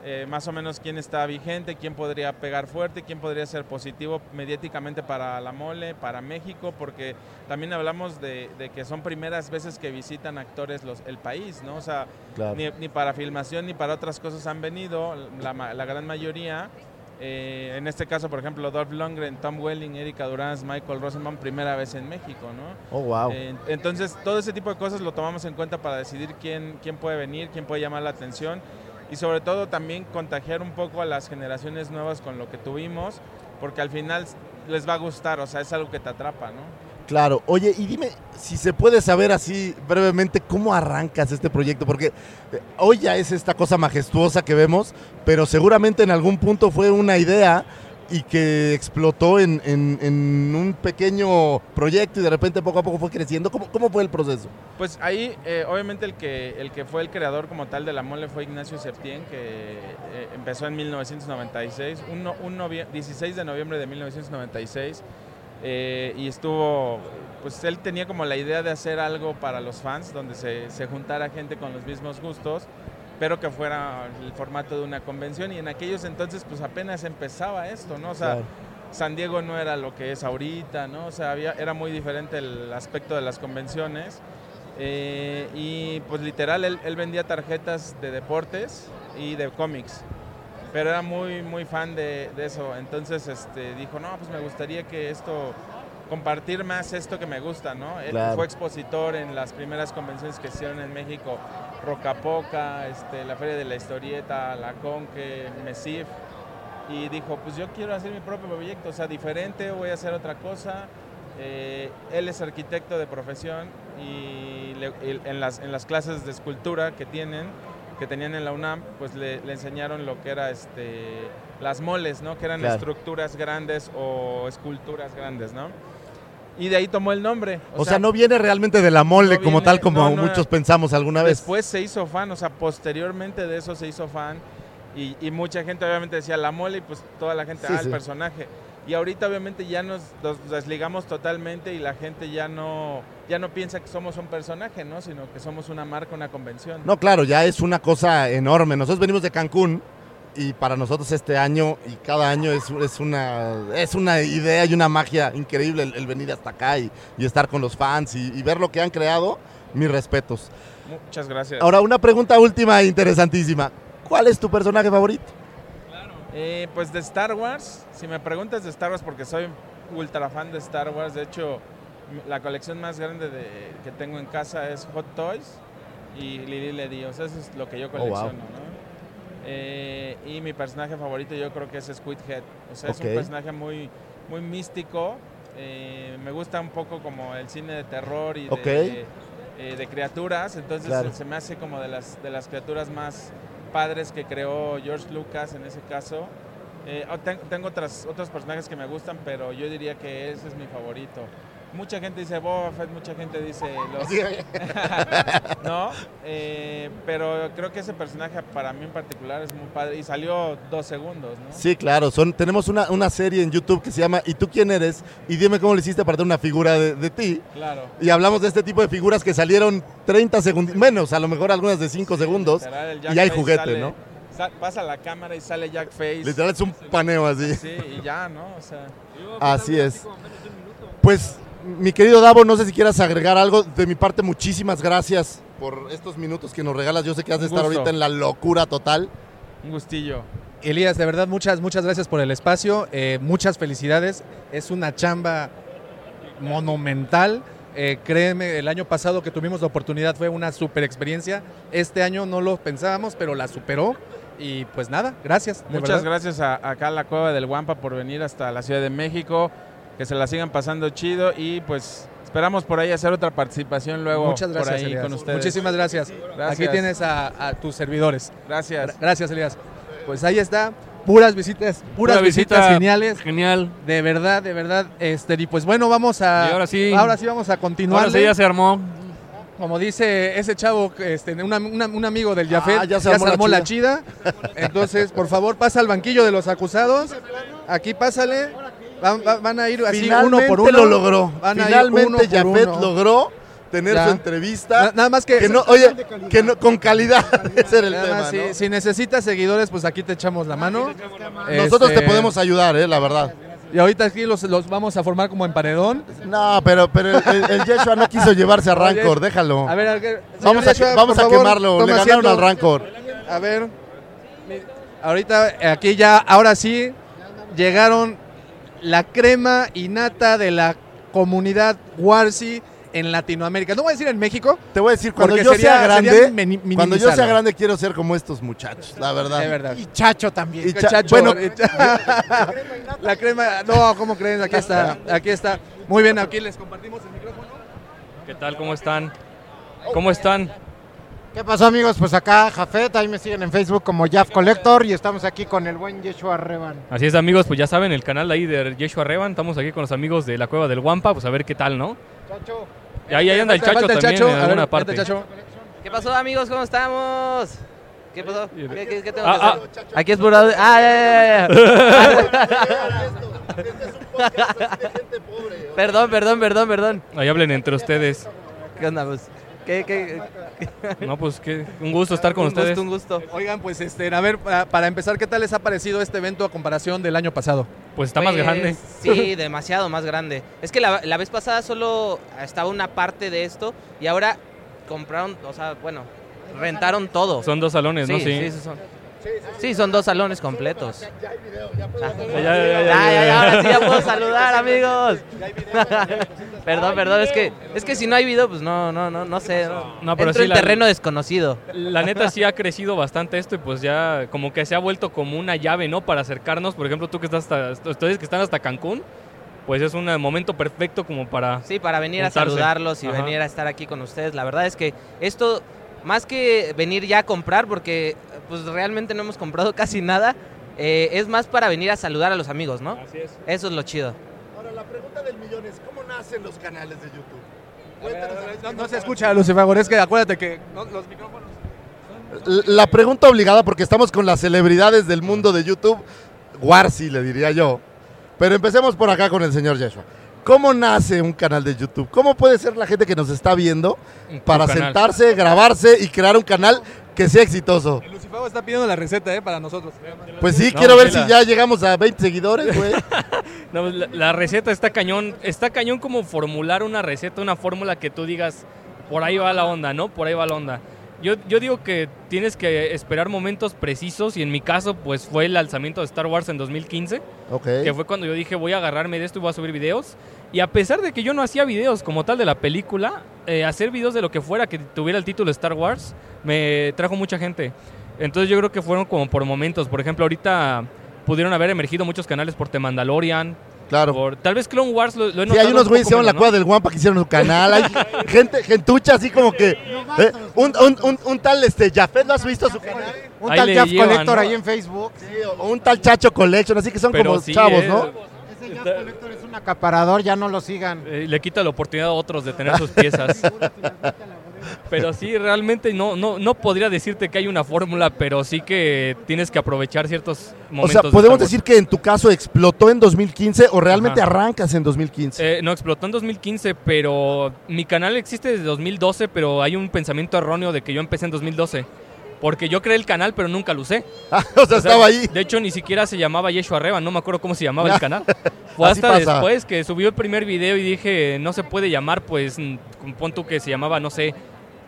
eh, más o menos quién está vigente, quién podría pegar fuerte, quién podría ser positivo mediáticamente para la mole, para México, porque también hablamos de, de que son primeras veces que visitan actores los, el país, ¿no? O sea, Claro. ni, ni para filmación ni para otras cosas han venido, la gran mayoría. Eh, en este caso, por ejemplo, Dolph Lundgren, Tom Welling, Erika Durán, Michael Rosenbaum, primera vez en México, ¿no? Oh, wow. Eh, entonces, todo ese tipo de cosas lo tomamos en cuenta para decidir quién, quién puede venir, quién puede llamar la atención y sobre todo también contagiar un poco a las generaciones nuevas con lo que tuvimos, porque al final les va a gustar, o sea, es algo que te atrapa, ¿no? Claro. Oye, y dime si se puede saber así brevemente cómo arrancas este proyecto, porque eh, hoy ya es esta cosa majestuosa que vemos, pero seguramente en algún punto fue una idea y que explotó en, un pequeño proyecto y de repente poco a poco fue creciendo. ¿Cómo, fue el proceso? Pues ahí, eh, obviamente, el que, el que fue el creador como tal de la mole fue Ignacio Septién, que eh, empezó en 1996, un, un novie- 16 de noviembre de 1996, eh, y estuvo, pues él tenía como la idea de hacer algo para los fans, donde se, se juntara gente con los mismos gustos, pero que fuera el formato de una convención, y en aquellos entonces, pues apenas empezaba esto, ¿no? O sea, Claro. San Diego no era lo que es ahorita, ¿no? O sea, había, era muy diferente el aspecto de las convenciones. Eh, y pues literal, él, él vendía tarjetas de deportes y de cómics. Pero era muy, muy fan de, de eso. Entonces este, dijo, no, pues me gustaría que esto, compartir más esto que me gusta, ¿no? Él fue expositor en las primeras convenciones que hicieron en México, Rocapoca, este, la Feria de la Historieta, la Conque, Mesif. Y dijo, pues yo quiero hacer mi propio proyecto, o sea, diferente, voy a hacer otra cosa. Eh, él es arquitecto de profesión y le- en, las, en las clases de escultura que tienen, que tenían en la UNAM, pues le, le enseñaron lo que era este, las moles, ¿no? Que eran Claro. estructuras grandes o esculturas grandes, ¿no? Y de ahí tomó el nombre. O, sea, no viene realmente de la mole no como viene- tal, como no, no, muchos pensamos alguna vez. Después se hizo fan, o sea, posteriormente de eso se hizo fan. Y, y mucha gente obviamente decía la mole y pues toda la gente, Sí, ah, sí. el personaje. Y ahorita obviamente ya nos, nos desligamos totalmente y la gente ya no, ya no piensa que somos un personaje, ¿no? Sino que somos una marca, una convención. No, claro, ya es una cosa enorme. Nosotros venimos de Cancún y para nosotros este año y cada año es, es una, es una idea y una magia increíble el, el venir hasta acá y, y estar con los fans y, y ver lo que han creado. Mis respetos. Muchas gracias. Ahora, una pregunta última e interesantísima. ¿Cuál es tu personaje favorito? Eh, pues de Star Wars, si me preguntas de Star Wars, porque soy ultra fan de Star Wars, de hecho, la colección más grande de, que tengo en casa es Hot Toys y Lily Ledy, o sea, eso es lo que yo Oh, wow. colecciono, ¿no? Eh, y mi personaje favorito yo creo que es Squidhead, o sea, es Ok. un personaje muy, muy místico, eh, me gusta un poco como el cine de terror y de, Ok. eh, de criaturas, entonces Claro. se me hace como de las, de las criaturas más padres que creó George Lucas en ese caso. Eh, ten- tengo otras, otros personajes que me gustan, pero yo diría que ese es mi favorito. Mucha gente dice Boba Fett, mucha gente dice los... no, eh, pero creo que ese personaje para mí en particular es muy padre y salió dos segundos, ¿no? Sí, claro. Son, tenemos una, una serie en YouTube que se llama ¿Y tú quién eres? Y dime cómo le hiciste para tener una figura de, de ti. Claro. Y hablamos de este tipo de figuras que salieron 30 segundos, menos, a lo mejor algunas de 5 segundos. Literal, el Jack Y hay juguete, sale- ¿no? sa- pasa la cámara y sale Jack Face. Literal es un paneo así. Sí, y ya, ¿no? O sea, Así es. Pues, mi querido Davo, no sé si quieras agregar algo. De mi parte, muchísimas gracias por estos minutos que nos regalas. Yo sé que has de estar ahorita en la locura total. un gustillo. Elías, de verdad, muchas, muchas gracias por el espacio. eh, muchas felicidades. Es una chamba monumental. Eh, créeme, el año pasado que tuvimos la oportunidad fue una super experiencia. Este año no lo pensábamos, pero la superó. Y pues nada, gracias. Muchas verdad. gracias a, acá a la Cueva del Guampa por venir hasta la Ciudad de México. Que se la sigan pasando chido y pues esperamos por ahí hacer otra participación luego Muchas gracias, por ahí Elías. con ustedes. Muchísimas gracias. Gracias. Aquí tienes a, a tus servidores. Gracias. Gra- Gracias, Elías. Pues ahí está. Puras visitas, puras Pura visitas visita geniales. Genial. De verdad, de verdad. Este, y pues bueno, vamos a. Y ahora sí. Ahora sí vamos a continuar. Ahora sí ya se armó. Como dice ese chavo, este, una- una- un amigo del Jafet, Ah, ya se armó, la, chida. Entonces, por favor, pasa al banquillo de los acusados. Aquí pásale. Van, va- van a ir así Finalmente uno por uno. lo logró. Van Finalmente uno. logró tener Ya. su entrevista. Na- nada más que. que no, oye, que no, con calidad. Ese era el nada tema, más, si, ¿no? si necesitas seguidores, pues aquí te echamos la mano. Nosotros te Este, podemos ayudar, eh, la verdad. Y ahorita aquí los, los vamos a formar como en paredón. No, pero, pero el, el- el Yeshua no quiso llevarse a Oye, Rancor, déjalo. A ver, a ver, vamos a, vamos a favor, quemarlo, le ganaron asiento. al Rancor. A ver, mi- ahorita aquí ya, ahora sí, llegaron la crema y nata de la comunidad Warsi en Latinoamérica. No voy a decir en México, Te voy a decir, cuando yo sería- sea grande, cuando yo sea grande quiero ser como estos muchachos, la verdad. de verdad. Y Chacho también. Y cha- Chacho, bueno, eh, cha- la crema, no, ¿cómo creen? Aquí está, aquí está. Muy bien, aquí les compartimos el micrófono. ¿Qué tal? ¿Cómo están? ¿Cómo están? ¿Qué pasó amigos? Pues acá Jafet, ahí me siguen en Facebook como Jaf Collector y estamos aquí con el buen Yeshua Revan. Así es, amigos, pues ya saben, el canal ahí de Yeshua Revan. Estamos aquí con los amigos de la Cueva del Guampa, pues a ver qué tal, ¿no? Chacho. Y ahí, ahí anda el Chacho también Chacho. en ver, alguna vente, parte. Chacho. ¿Qué pasó, amigos? ¿Cómo estamos? ¿Qué pasó? ¿Qué, qué- qué tengo Ah, que hacer? Aquí es audio. Ah, ya, ya, ya, ya. perdón, perdón, perdón, perdón. Ahí hablen entre ustedes. ¿Qué onda, pues? ¿Qué, qué? No, pues qué, un gusto estar con un ustedes. gusto, un gusto. Oigan, pues este, a ver, para, para empezar, ¿qué tal les ha parecido este evento a comparación del año pasado? Pues está más Pues, grande. Sí, demasiado más grande. Es que la, la vez pasada solo estaba una parte de esto y ahora compraron, o sea, bueno, rentaron todo. Son dos salones, ¿no? Sí, Sí. sí, sí, son. Sí, son dos salones completos. Ya, ya, ya, ya, Ya, ya, ya, ahora sí ya ya. puedo saludar, amigos. perdón, perdón, es que es que si no hay video, pues no, no, no, no sé. No, pero Entro sí, en la- terreno desconocido. La neta sí ha crecido bastante esto y pues ya como que se ha vuelto como una llave, ¿no? Para acercarnos. Por ejemplo, tú que estás hasta, ustedes que están hasta Cancún, pues es un momento perfecto como para... Sí, para venir a saludarlos y Ajá. venir a estar aquí con ustedes. La verdad es que esto, más que venir ya a comprar, porque pues realmente no hemos comprado casi nada, eh, es más para venir a saludar a los amigos, ¿no? Así es. Eso es lo chido. Ahora, la pregunta del millón es, ¿cómo nacen los canales de YouTube? Cuéntanos, No, no se escucha, Lucifer, es que acuérdate que no, los micrófonos... La pregunta obligada, porque estamos con las celebridades del mundo de YouTube, Warsi le diría yo. Pero empecemos por acá con el señor Yeshua. ¿Cómo nace un canal de YouTube? ¿Cómo puede ser la gente que nos está viendo para sentarse, grabarse y crear un canal que sea exitoso? El Lucifer está pidiendo la receta, ¿eh? Para nosotros. Pues sí, No, quiero ver si la- ya llegamos a 20 seguidores, güey. No, pues, la, la receta está cañón. Está cañón como formular una receta, una fórmula que tú digas, por ahí va la onda, ¿no? Por ahí va la onda. Yo, yo digo que tienes que esperar momentos precisos y en mi caso pues fue el lanzamiento de Star Wars en 2015, Ok. que fue cuando yo dije voy a agarrarme de esto y voy a subir videos. Y a pesar de que yo no hacía videos como tal de la película, eh, hacer videos de lo que fuera que tuviera el título Star Wars me trajo mucha gente. Entonces yo creo que fueron como por momentos. Por ejemplo, ahorita pudieron haber emergido muchos canales por The Mandalorian. Claro. Por, tal vez Clone Wars lo, lo he Sí, notado hay unos un güeyes que llaman la menos, cueva ¿no? del Guampa que hicieron su canal. Hay gente, gentucha así como que. eh, un, un- un- un tal este, Jafet, ¿lo has visto su canal? Un Ahí tal le Jeff llevan, Collector ¿no? ahí en Facebook. Sí, o un tal Chacho Collection, así que son Pero como sí, chavos, eh, ¿no? Ese Jeff Collector es un acaparador, ya no lo sigan. Eh, le quita la oportunidad a otros de tener sus piezas. pero sí, realmente no, no, no podría decirte que hay una fórmula, pero sí que tienes que aprovechar ciertos O momentos. sea, de podemos decir que en tu caso explotó en 2015 o realmente Ajá. arrancas en 2015. Eh, no, explotó en 2015, pero mi canal existe desde 2012, pero hay un pensamiento erróneo de que yo empecé en 2012. Porque yo creé el canal, pero nunca lo usé. Ah, o sea, estaba ahí. De hecho, ni siquiera se llamaba Yeshua Reba, no me acuerdo cómo se llamaba el canal. Fue hasta pasa. después que subió el primer video y dije, no se puede llamar, pues, mm, pon tú que se llamaba, no sé,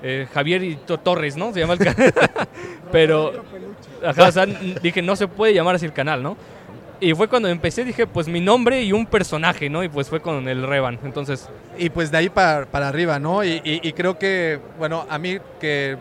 eh, Javier y To- Torres, ¿no? Se llama el canal. Pero, ajá, o sea, dije, no se puede llamar así el canal, ¿no? Y fue cuando empecé, dije, pues mi nombre y un personaje, ¿no? Y pues fue con el Revan. Entonces, Y pues de ahí para, para arriba, ¿no? Y, y- creo que, bueno, a mí que,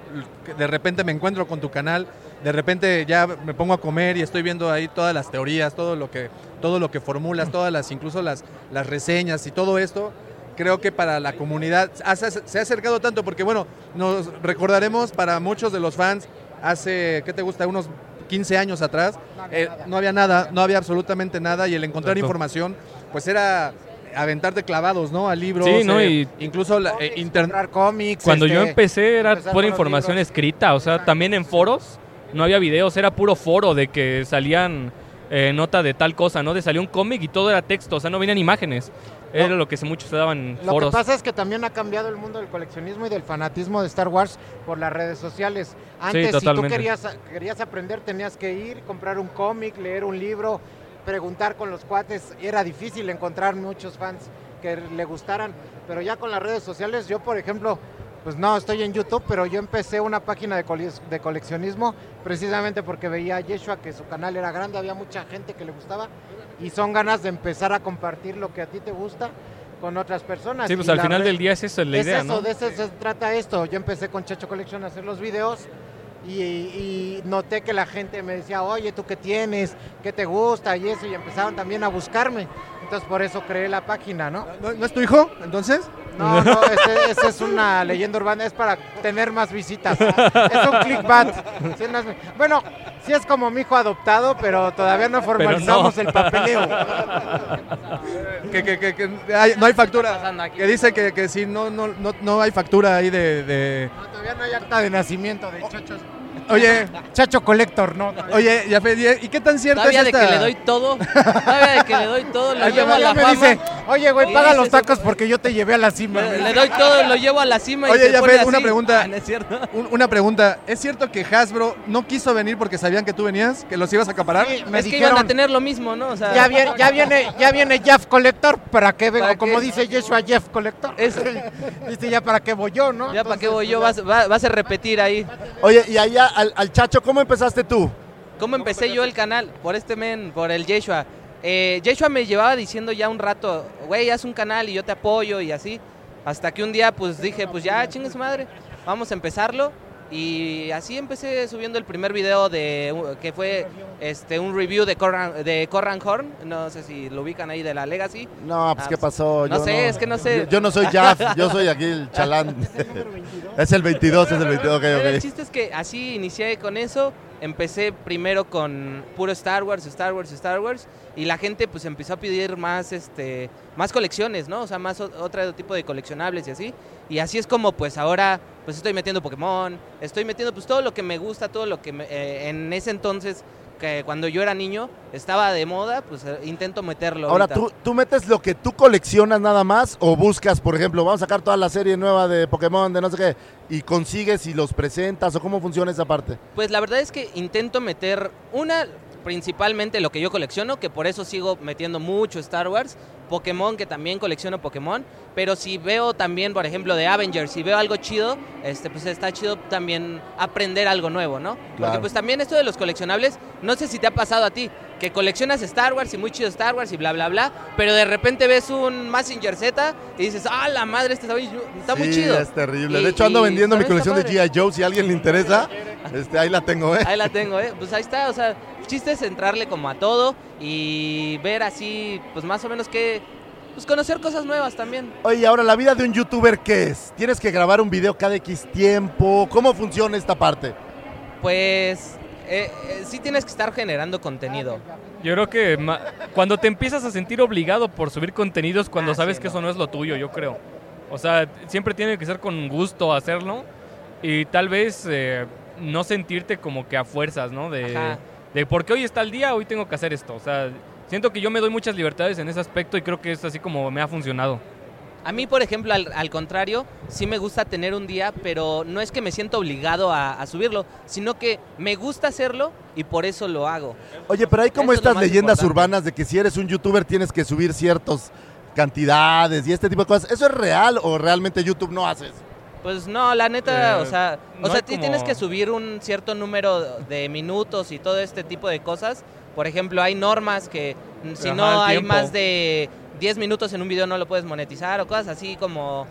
que de repente me encuentro con tu canal, de repente ya me pongo a comer y estoy viendo ahí todas las teorías, todo lo que, todo lo que formulas, todas las, incluso las, las reseñas y todo esto. Creo que para la comunidad has- se ha acercado tanto porque, bueno, nos recordaremos para muchos de los fans hace, ¿qué te gusta? Unos 15 años atrás, eh, no había nada, no había absolutamente nada y el encontrar Exacto. información, pues era aventarte clavados, ¿no? A libros, Sí, ¿no? eh, Y- incluso la, eh, internet. Cómics. Cuando yo este, empecé era pura información libros. escrita, o sea, también en foros no había videos, era puro foro de que salían eh, nota de tal cosa, ¿no? De salió un cómic y todo era texto, o sea, no venían imágenes. Era lo que muchos se daban Lo foros. que pasa es que también ha cambiado el mundo del coleccionismo y del fanatismo de Star Wars por las redes sociales. Antes, si tú querías, querías aprender, tenías que ir, comprar un cómic, leer un libro, preguntar con los cuates. Era difícil encontrar muchos fans que le gustaran, pero ya con las redes sociales, yo por ejemplo, pues no, estoy en YouTube, pero yo empecé una página de, cole- de coleccionismo precisamente porque veía a Yeshua que su canal era grande, había mucha gente que le gustaba y son ganas de empezar a compartir lo que a ti te gusta con otras personas. Sí, pues Y al final del día es eso la es idea, eso, ¿no? de eso se trata esto. Yo empecé con Chacho Collection a hacer los videos y, y noté que la gente me decía, oye, ¿tú qué tienes? ¿Qué te gusta? Y eso, y empezaron también a buscarme. Entonces por eso creé la página, ¿no? ¿No, no es tu hijo, entonces? No, no, ese, ese es una leyenda urbana, es para tener más visitas. Es un clickbait. Sí, bueno, sí es como mi hijo adoptado, pero todavía no formalizamos no. el papeleo. Que, que- que- que hay- no hay factura. Que dice que, que si no, no, no, no hay factura ahí de... de- No, todavía no hay acta de nacimiento de Chacho. Oye, Chacho Collector, ¿no? oye, Yafet, ¿y qué tan cierto Todavía es de esta...? que le doy todo, todavía de que le doy todo, llevo a la me fama. dice, Oye, güey, Y paga los tacos porque yo te llevé a la cima. Le, güey. le doy todo, lo llevo a la cima y Oye, se ya ves, una así. pregunta. Ah, no es cierto. Un- una pregunta. ¿Es cierto que Hasbro no quiso venir porque sabían que tú venías? ¿Que los ibas a acaparar? Sí, me es que dijeron, iban a tener lo mismo, ¿no? O sea, ya viene, ya viene, ya viene Jeff Collector, ¿para qué vengo? ¿Para Como qué? dice Yeshua Jeff Collector. Es- Dice, ya para qué voy yo, ¿no? ya para qué voy yo, vas, va- vas a repetir ahí. Oye, y allá al, al Chacho, ¿cómo empezaste tú? ¿Cómo empecé yo el canal? Por este men, por el Yeshua. Eh, Yeshua me llevaba diciendo ya un rato, güey, haz un canal y yo te apoyo y así. Hasta que un día pues dije, pues ya, chingue su madre, vamos a empezarlo. Y así empecé subiendo el primer video de uh, que fue este un review de Corran, de Corran Horn. No sé si lo ubican ahí de la Legacy. No, pues Ah, ¿qué pasó? no Yo sé, es que no sé. Yo, yo no soy Jaff, yo soy aquí el chalán. es el 22, es el 22, ok, El ok. chiste es que así inicié con eso. Empecé primero con puro Star Wars, Star Wars, Star Wars. Y la gente pues empezó a pedir más, este, más colecciones, ¿no? O sea, más otro tipo de coleccionables y así. Y así es como pues ahora pues estoy metiendo Pokémon, estoy metiendo pues todo lo que me gusta, todo lo que me- eh, en ese entonces, que cuando yo era niño, estaba de moda, pues eh, intento meterlo. Ahora. ¿tú, ¿tú metes lo que tú coleccionas nada más o buscas, por ejemplo, vamos a sacar toda la serie nueva de Pokémon, de no sé qué, y consigues y los presentas o cómo funciona esa parte? Pues la verdad es que intento meter una, principalmente lo que yo colecciono, que por eso sigo metiendo mucho Star Wars, Pokémon, que también colecciono Pokémon, pero si veo también, por ejemplo, de Avengers, si veo algo chido, este, pues está chido también aprender algo nuevo, ¿no? Porque Claro. pues también esto de los coleccionables, no sé si te ha pasado a ti, que coleccionas Star Wars y muy chido Star Wars y bla, bla, bla, pero de repente ves un Massinger Z y dices, ah, la madre, este está está muy chido. es terrible. Y- de hecho, ando vendiendo mi colección de. G.I. Joe, si a alguien le interesa, este, ahí la tengo, ¿eh? Ahí la tengo, ¿eh? Pues ahí está, o sea, el chiste es entrarle como a todo y ver así, pues más o menos que, pues conocer cosas nuevas también. Oye, ahora, ¿la vida de un youtuber qué es? ¿Tienes que grabar un video cada X tiempo? ¿Cómo funciona esta parte? Pues eh, eh, sí tienes que estar generando contenido. Yo creo que cuando te empiezas a sentir obligado por subir contenidos, cuando Ah, sabes sí, que no. eso no es lo tuyo, yo creo. O sea, siempre tiene que ser con gusto hacerlo y tal vez eh, no sentirte como que a fuerzas, ¿no? De, Ajá. de porque hoy está el día, hoy tengo que hacer esto. O sea, siento que yo me doy muchas libertades en ese aspecto y creo que es así como me ha funcionado. A mí, por ejemplo, al, al contrario, sí me gusta tener un día, pero no es que me siento obligado a, a subirlo, sino que me gusta hacerlo y por eso lo hago. Oye, pero hay como estas leyendas importante. urbanas de que si eres un youtuber tienes que subir ciertas cantidades y este tipo de cosas. ¿Eso es real o realmente YouTube no hace eso? Pues no, la neta, Eh, o sea, no o sea, como- tienes que subir un cierto número de minutos y todo este tipo de cosas. Por ejemplo, hay normas que mm, si Ajá, no hay más de 10 minutos en un video no lo puedes monetizar o cosas así como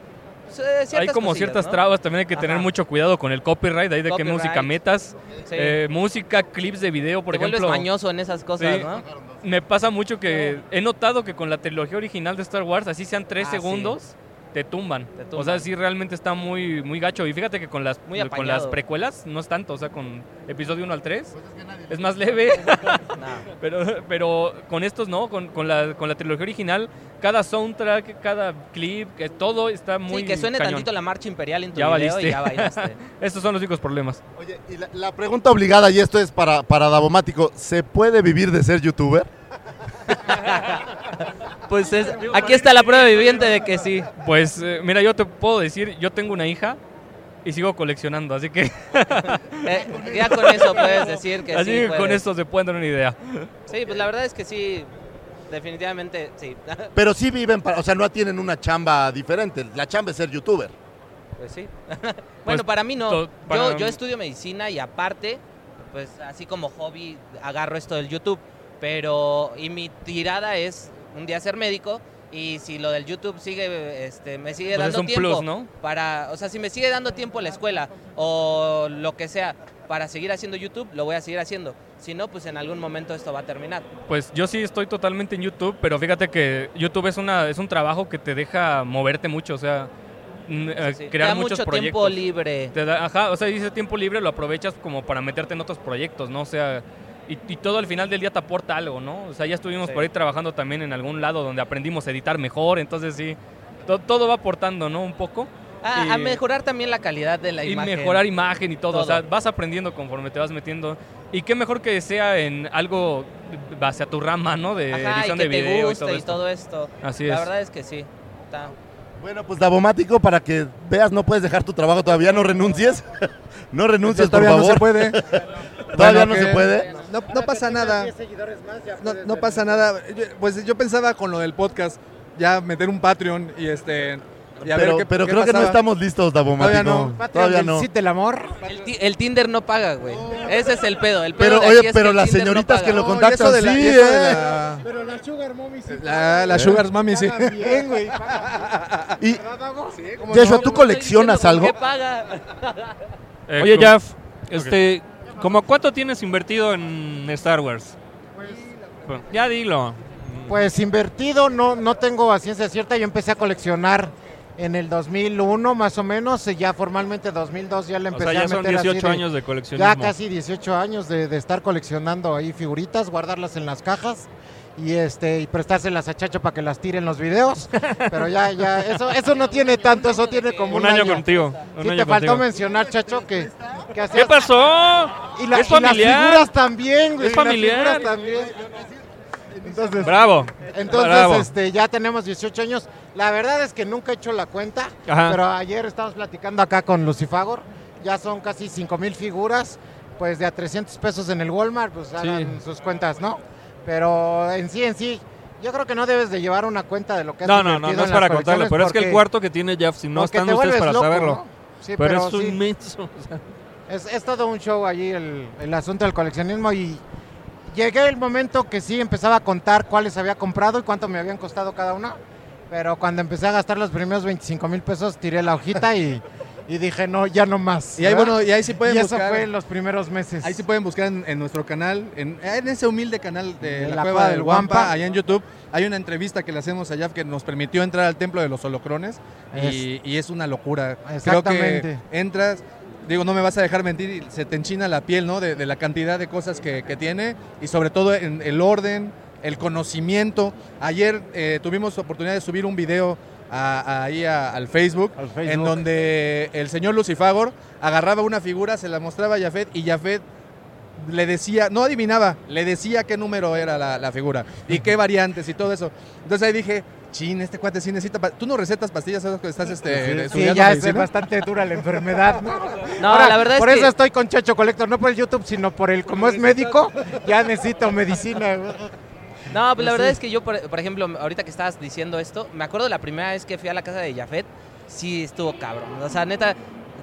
eh, Hay como cosillas, ciertas ¿no? trabas, también hay que tener mucho cuidado con el copyright, ahí de qué música metas. Sí. Eh, música, clips de video, por Te ejemplo. mañoso en esas cosas, Sí. ¿no? Me pasa mucho que he notado que con la trilogía original de Star Wars, así sean tres Ah, sí. Te tumban. Te O tumban. sea, sí realmente está muy, muy gacho. Y fíjate que con las, Muy con las precuelas no es tanto. O sea, con episodio 1 al 3 es más leve. No. pero, pero con estos no, con, con la, con la trilogía original, cada soundtrack, cada clip, que todo está muy sí, que suene cañón. tantito la marcha imperial en tu Ya video valiste. y ya bailaste. Estos son los únicos problemas. Oye, y la, la pregunta obligada, y esto es para, para Davomático, ¿se puede vivir de ser youtuber? pues es- aquí está la prueba viviente de que sí. Pues eh, mira, yo te puedo decir, yo tengo una hija y sigo coleccionando, así que Eh, ya con eso puedes decir que así sí. que con esto se pueden dar una idea. Sí, pues la verdad es que sí, definitivamente sí. Pero sí viven, para, o sea, no tienen una chamba diferente. La chamba es ser youtuber. Pues sí. Pues, bueno, para mí no. to- para- Yo, yo estudio medicina y aparte, pues así como hobby, agarro esto del YouTube. Pero, y mi tirada es un día ser médico. Y si lo del YouTube sigue, este, me sigue Pues es dando un tiempo plus, ¿no? para, o sea, si me sigue dando tiempo la escuela o lo que sea para seguir haciendo YouTube, lo voy a seguir haciendo. Si no, pues en algún momento esto va a terminar. Pues yo sí estoy totalmente en YouTube, pero fíjate que YouTube es una es un trabajo que te deja moverte mucho, o sea, mm, eh, Sí, te crear da muchos mucho proyectos. tiempo libre. Te da- ajá, o sea, ese tiempo libre lo aprovechas como para meterte en otros proyectos, ¿no? O sea, y, y todo al final del día te aporta algo, ¿no? O sea, ya estuvimos Sí. por ahí trabajando también en algún lado donde aprendimos a editar mejor, entonces sí, to- todo va aportando, ¿no? Un poco. A, Y- a mejorar también la calidad de la y imagen. mejorar imagen y todo. Todo. O sea, vas aprendiendo conforme te vas metiendo. Y qué mejor que sea en algo base a tu rama, ¿no? De Ajá, y edición que de te video guste y todo y esto. todo esto. Así La es. verdad es que sí. Está- Bueno, pues Davomático, para que veas, no puedes dejar tu trabajo todavía, no renuncies. no renuncies, por todavía favor. no se puede. todavía Bueno, no se puede. No, no pasa nada. No, no pasa nada. Pues yo pensaba con lo del podcast ya meter un Patreon y este y a Pero, ver qué, pero qué creo que no estamos listos, Davomático. Todavía no. Todavía no. El amor. El, ti- el Tinder no paga, güey. Ese es el pedo. El pedo Pero, de oye, aquí es pero el las Tinder no señoritas paga. que lo No, y contactan, eso de la- sí, y eso de ¿eh? la- Pero la Sugar Mommy sí. La, la Sugar Mami, sí. bien, güey. Y, ¿cómo? ¿tú coleccionas ¿Con algo? qué paga? Eh, Oye, con- Jaff, este, ¿cómo cuánto tienes invertido en Star Wars? Bueno, ya dilo. Pues invertido, no, no tengo a ciencia cierta. Yo empecé a coleccionar en el 2001 más o menos. y Ya formalmente 2002 ya le O empecé sea, ya a son meter así 18 años de coleccionismo. Ya casi 18 años de, de estar coleccionando ahí figuritas, guardarlas en las cajas y este y prestárselas a Chacho para que las tire en los videos. Pero ya, ya, eso, eso no tiene tanto, eso tiene como Un un, año contigo, un Sí, año te faltó contigo. mencionar, Chacho, que, que ¿Qué hacías- pasó? Y, la- es y las familiar. figuras también, güey. Es familiar. figuras también. Entonces, Bravo. entonces Bravo. este, ya tenemos 18 años. La verdad es que nunca he hecho la cuenta, Ajá. pero ayer estábamos platicando acá con Lucifagor. Ya son casi 5 mil figuras, pues de a 300 pesos en el Walmart, pues hagan sus cuentas, ¿no? Pero en sí, en sí, yo creo que no debes de llevar una cuenta de lo que has No, no, no, no es para contarle, pero es que el cuarto que tiene Jeff, si no están te ustedes para loco, saberlo. ¿no? Sí, pero, pero es un sí. menso. o sea. Es, es todo un show allí el, el asunto del coleccionismo y llegué el momento que sí empezaba a contar cuáles había comprado y cuánto me habían costado cada una. Pero cuando empecé a gastar los primeros 25 mil pesos tiré la hojita y, y dije no, ya no más. Y ahí, ¿verdad? bueno, y ahí sí pueden Y eso buscar. fue en los primeros meses. Ahí sí pueden buscar en, en nuestro canal, en, en ese humilde canal de, De la, la Cueva Cueva del Guampa, allá en YouTube. Hay una entrevista que le hacemos a Jeff que nos permitió entrar al templo de los holocrones y, y es una locura. Creo Exactamente. que entras, digo, no me vas a dejar mentir, y se te enchina la piel, ¿no? De, de la cantidad de cosas que, que tiene y sobre todo en el orden, el conocimiento. Ayer eh, tuvimos oportunidad de subir un video a- a- ahí a- al, Facebook, Al Facebook. en donde el señor Lucifagor agarraba una figura, se la mostraba a Jafet y Jafet le decía, no adivinaba, le decía qué número era la, la figura y qué variantes y todo eso. Entonces ahí dije, chin, este cuate sí necesita... ¿Tú no recetas pastillas ahora que estás este, Sí, estudiando ya es bastante dura la enfermedad. ¿no? No, Ahora, la verdad es por que- eso estoy con Chacho Colector, no por el YouTube, sino por el, como es médico, ya necesito medicina. No, pues la verdad es que yo, por, por ejemplo, ahorita que estabas diciendo esto, me acuerdo la primera vez que fui a la casa de Jafet, sí estuvo cabrón. O sea, neta,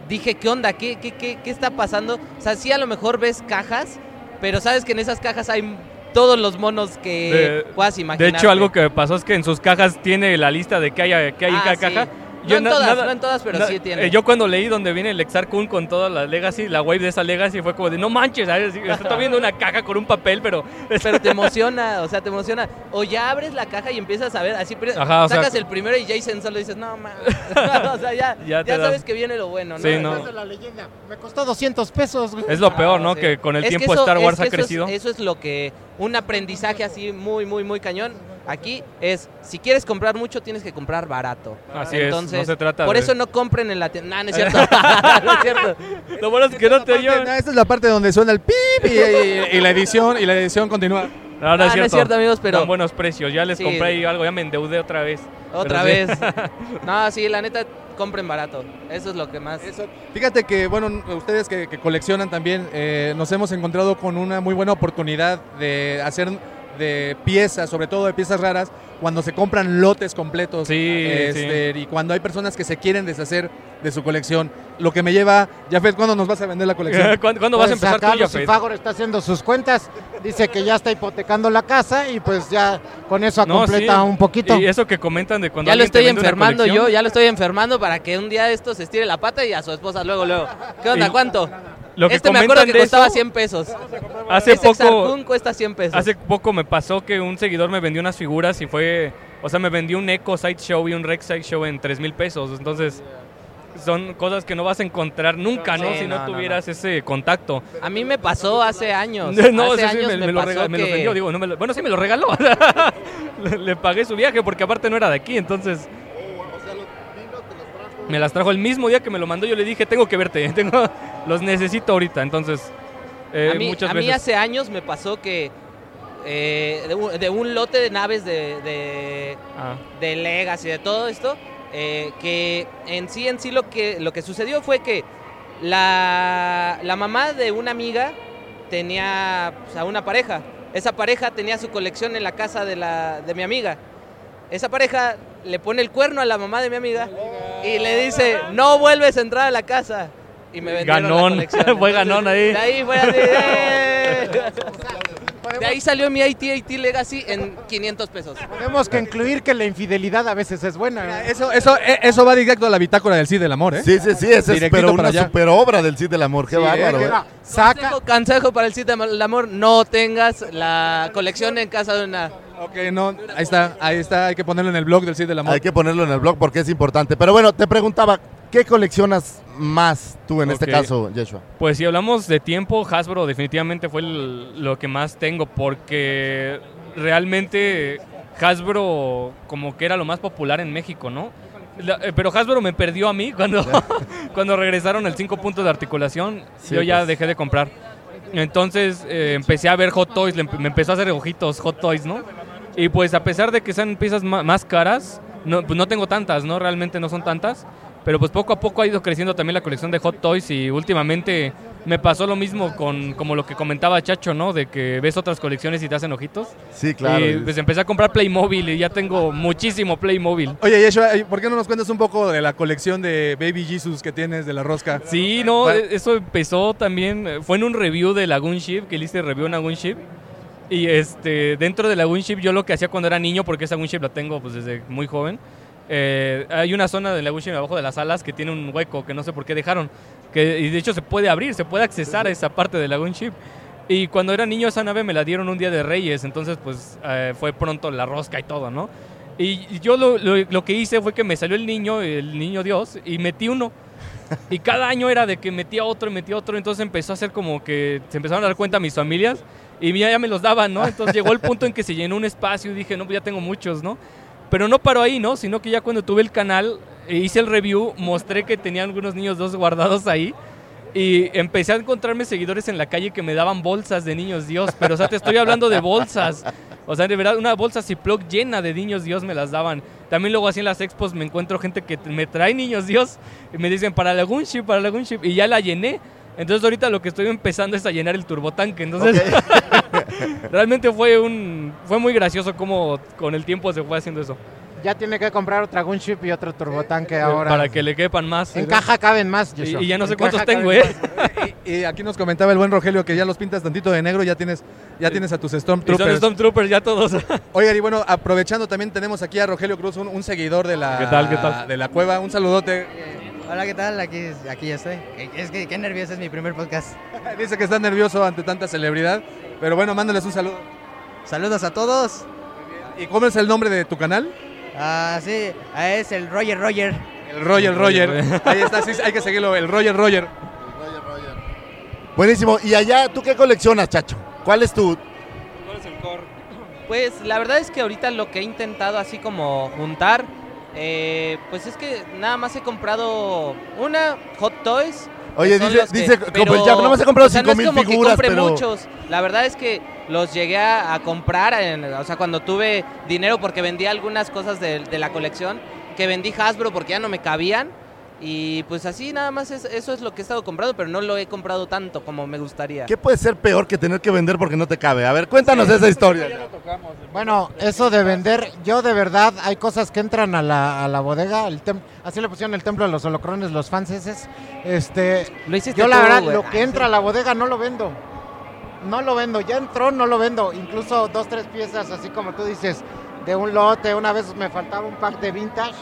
dije, ¿qué onda? ¿Qué, qué, qué, qué está pasando? O sea, sí a lo mejor ves cajas, pero sabes que en esas cajas hay todos los monos que puedas De imaginar. hecho, algo que me pasó es que en sus cajas tiene la lista de qué hay, qué hay en Ah, cada sí. caja. No en todas, no en todas, pero sí tiene. eh, yo cuando leí donde viene el Exarcun con todas las Legacy, la wave de esa Legacy fue como de no manches, ¿sabes? estoy viendo una caja con un papel, pero... Pero te emociona, o sea, te emociona. O ya abres la caja y empiezas a ver, así Ajá, o sea- sacas el primero y Jason solo dices, no, man. o sea, ya, Ya ya, te das- sabes que viene lo bueno, ¿no? Sí, no. Es la leyenda. Me costó 200 pesos. güey. Es lo peor, ¿no? Sí. Que con el Es tiempo eso- Star es Wars que ha eso es- crecido. Eso es lo que, un aprendizaje así muy, muy, muy cañón. Aquí es, si quieres comprar mucho, tienes que comprar barato. Así es, no se trata Por de- eso no compren en la tienda. Nah, no es cierto. no es cierto. Lo bueno es que no te no, esta es la parte donde suena el pip y, y- y la edición y la edición continúa. No, no Ah, es no es cierto. amigos, pero- Dan buenos precios. Ya les Sí. compré ahí algo, ya me endeudé otra vez. Otra Pero vez. sí. No, sí, la neta, compren barato. Eso es lo que más. Fíjate que, bueno, ustedes que, que coleccionan también, eh, nos hemos encontrado con una muy buena oportunidad de hacer de piezas, sobre todo de piezas raras, cuando se compran lotes completos. Sí, este, Y cuando hay personas que se quieren deshacer de su colección. Lo que me lleva, Jafet, ¿cuándo nos vas a vender la colección? ¿Cuándo, cuándo vas a Pues empezar acá tú, Jafet? Lucifagor está haciendo sus cuentas, dice que ya está hipotecando la casa y pues ya con eso No, completa sí. un poquito. Y eso que comentan de cuando Ya lo estoy enfermando yo, ya lo estoy enfermando para que un día esto se estire la pata y a su esposa luego, luego. ¿Qué onda? ¿Cuánto? Lo que este me acuerdo que costaba eso- 100 pesos. Hace Ese poco, cuesta 100 pesos. hace poco me pasó que un seguidor me vendió unas figuras y fue, o sea, me vendió un Echo Sideshow y un Rex Sideshow en 3 mil pesos. Entonces, son cosas que no vas a encontrar nunca, ¿no? Sí, si no, no, no, tuvieras ese contacto. A mí me pasó hace años. No, hace sí, sí, años me, me, me lo pasó rega- me lo vendió, digo, no me lo- bueno, sí me lo regaló. le, le pagué su viaje porque aparte no era de aquí, entonces... Me las trajo el mismo día que me lo mandó. Yo le dije, tengo que verte, tengo, los necesito ahorita. Entonces, eh, a mí, muchas a mí hace años me pasó que eh, de, un, de un lote de naves de, de, Ah. de Legacy, de todo esto, eh, que en sí, en sí lo que, lo que sucedió fue que la, la mamá de una amiga tenía pues, a una pareja. Esa pareja tenía su colección en la casa de, la, de mi amiga. Esa pareja le pone el cuerno a la mamá de mi amiga y le dice, no vuelves a entrar a la casa. Y me vendieron la Ganón, colección. fue ganón ahí. De ahí fue así, ¡eh! De ahí salió mi AT&T Legacy en 500 pesos. Tenemos que incluir que la infidelidad a veces es buena. Eso, eso, eh, eso va directo a la bitácora del Cid del amor, ¿eh? Sí, sí, sí, esa es pero para una allá. super obra del Cid del Amor. Qué Sí, bárbaro. eh, ¿eh? que- Saca. Consejo para el sitio del amor, no tengas la colección en casa de una... Ok, no, ahí está, ahí está, hay que ponerlo en el blog del Cid del amor. Hay que ponerlo en el blog porque es importante. Pero bueno, te preguntaba, ¿qué coleccionas más tú en este Ok. caso, Yeshua? Pues si hablamos de tiempo, Hasbro definitivamente fue el- lo que más tengo porque realmente Hasbro como que era lo más popular en México, ¿no? La- eh, pero Hasbro me perdió a mí cuando, cuando regresaron el 5 puntos de articulación. Sí, yo ya pues. dejé de comprar. Entonces eh, empecé a ver Hot Toys, me empezó a hacer ojitos Hot Toys, ¿no? Y pues a pesar de que sean piezas más caras, no, pues no tengo tantas, ¿no? Realmente no son tantas. Pero pues poco a poco ha ido creciendo también la colección de Hot Toys y últimamente me pasó lo mismo con como lo que comentaba Chacho, ¿no? De que ves otras colecciones y te hacen ojitos. Sí, claro. Y pues empecé a comprar Playmobil y ya tengo muchísimo Playmobil. Oye, Yeshua, ¿por qué no nos cuentas un poco de la colección de Baby Jesus que tienes de la rosca? Sí, no, eso empezó también, eh, fue en un review de Lagoon Ship, que le hice review en Lagoon Ship. Y este, dentro de Lagoon Ship yo lo que hacía cuando era niño, porque esa Lagoon Ship la tengo pues desde muy joven, eh, hay una zona de Lagoon Ship abajo de las alas que tiene un hueco que no sé por qué dejaron. Que, y de hecho se puede abrir, se puede accesar a esa parte de Lagoon Ship. Y cuando era niño esa nave me la dieron un día de Reyes, entonces pues eh, fue pronto la rosca y todo, ¿no? Y yo lo, lo- lo que hice fue que me salió el niño, el niño Dios, y metí uno. Y cada año era de que metía otro y metía otro, entonces empezó a ser como que se empezaron a dar cuenta mis familias y ya me los daban, ¿no? Entonces llegó el punto en que se llenó un espacio y dije, no, pues ya tengo muchos, ¿no? Pero no paró ahí, ¿no? Sino que ya cuando tuve el canal, e hice el review, mostré que tenía algunos niños dos guardados ahí. Y empecé a encontrarme seguidores en la calle que me daban bolsas de niños Dios. Pero, o sea, te estoy hablando de bolsas. O sea, de verdad, una bolsa Ziploc llena de niños Dios me las daban. También luego así en las expos me encuentro gente que me trae niños Dios y me dicen para la Gunship, para la Gunship. Y ya la llené. Entonces ahorita lo que estoy empezando es a llenar el turbotanque. Entonces realmente fue un fue muy gracioso cómo con el tiempo se fue haciendo eso. Ya tiene que comprar otro Gunship y otro turbotanque ahora. Para que le quepan más. En caja caben más, Y, y ya no sé En cuántos tengo, ¿eh? Y, y aquí nos comentaba el buen Rogelio que ya los pintas tantito de negro, ya tienes, ya tienes a tus Y son Stormtroopers. Stormtroopers ya todos. Oigan, y bueno, aprovechando también tenemos aquí a Rogelio Cruz, un, un seguidor de la, ¿Qué tal, qué tal? de la cueva. Un saludote. Hola, ¿qué tal? Aquí, aquí ya estoy. Es que qué nervioso es mi primer podcast. Dice que está nervioso ante tanta celebridad, pero bueno, mándales un saludo. Saludos a todos. ¿Y cómo es el nombre de tu canal? Ah, sí, ah, es el Roger Roger. El Roger Roger. Ahí está, sí, hay que seguirlo, el Roger Roger. Buenísimo. ¿Y allá tú qué coleccionas, Chacho? ¿Cuál es tu...? Pues la verdad es que ahorita lo que he intentado así como juntar, eh, pues es que nada más he comprado una Hot Toys. que Oye, dice- que- dice como pero, el Jack, nada más he comprado o sea, no es 5,000 como que figuras, compre pero- muchos. La verdad es que los llegué a, a comprar, en- o sea, cuando tuve dinero porque vendí algunas cosas de, de la colección, que vendí Hasbro porque ya no me cabían. Y pues así nada más es- eso es lo que he estado comprando, pero no lo he comprado tanto como me gustaría. ¿Qué puede ser peor que tener que vender porque no te cabe? A ver, cuéntanos esa historia. Bueno, eso de vender, yo de verdad, hay cosas que entran a la, a la bodega, el tem- así le pusieron el templo de los holocrones, los franceses. Este, Lo hiciste yo la tú, verdad, güey. lo que entra a la bodega no lo vendo. No lo vendo, ya entró, no lo vendo. Incluso dos, tres piezas, así como tú dices, de un lote. Una vez me faltaba un pack de vintage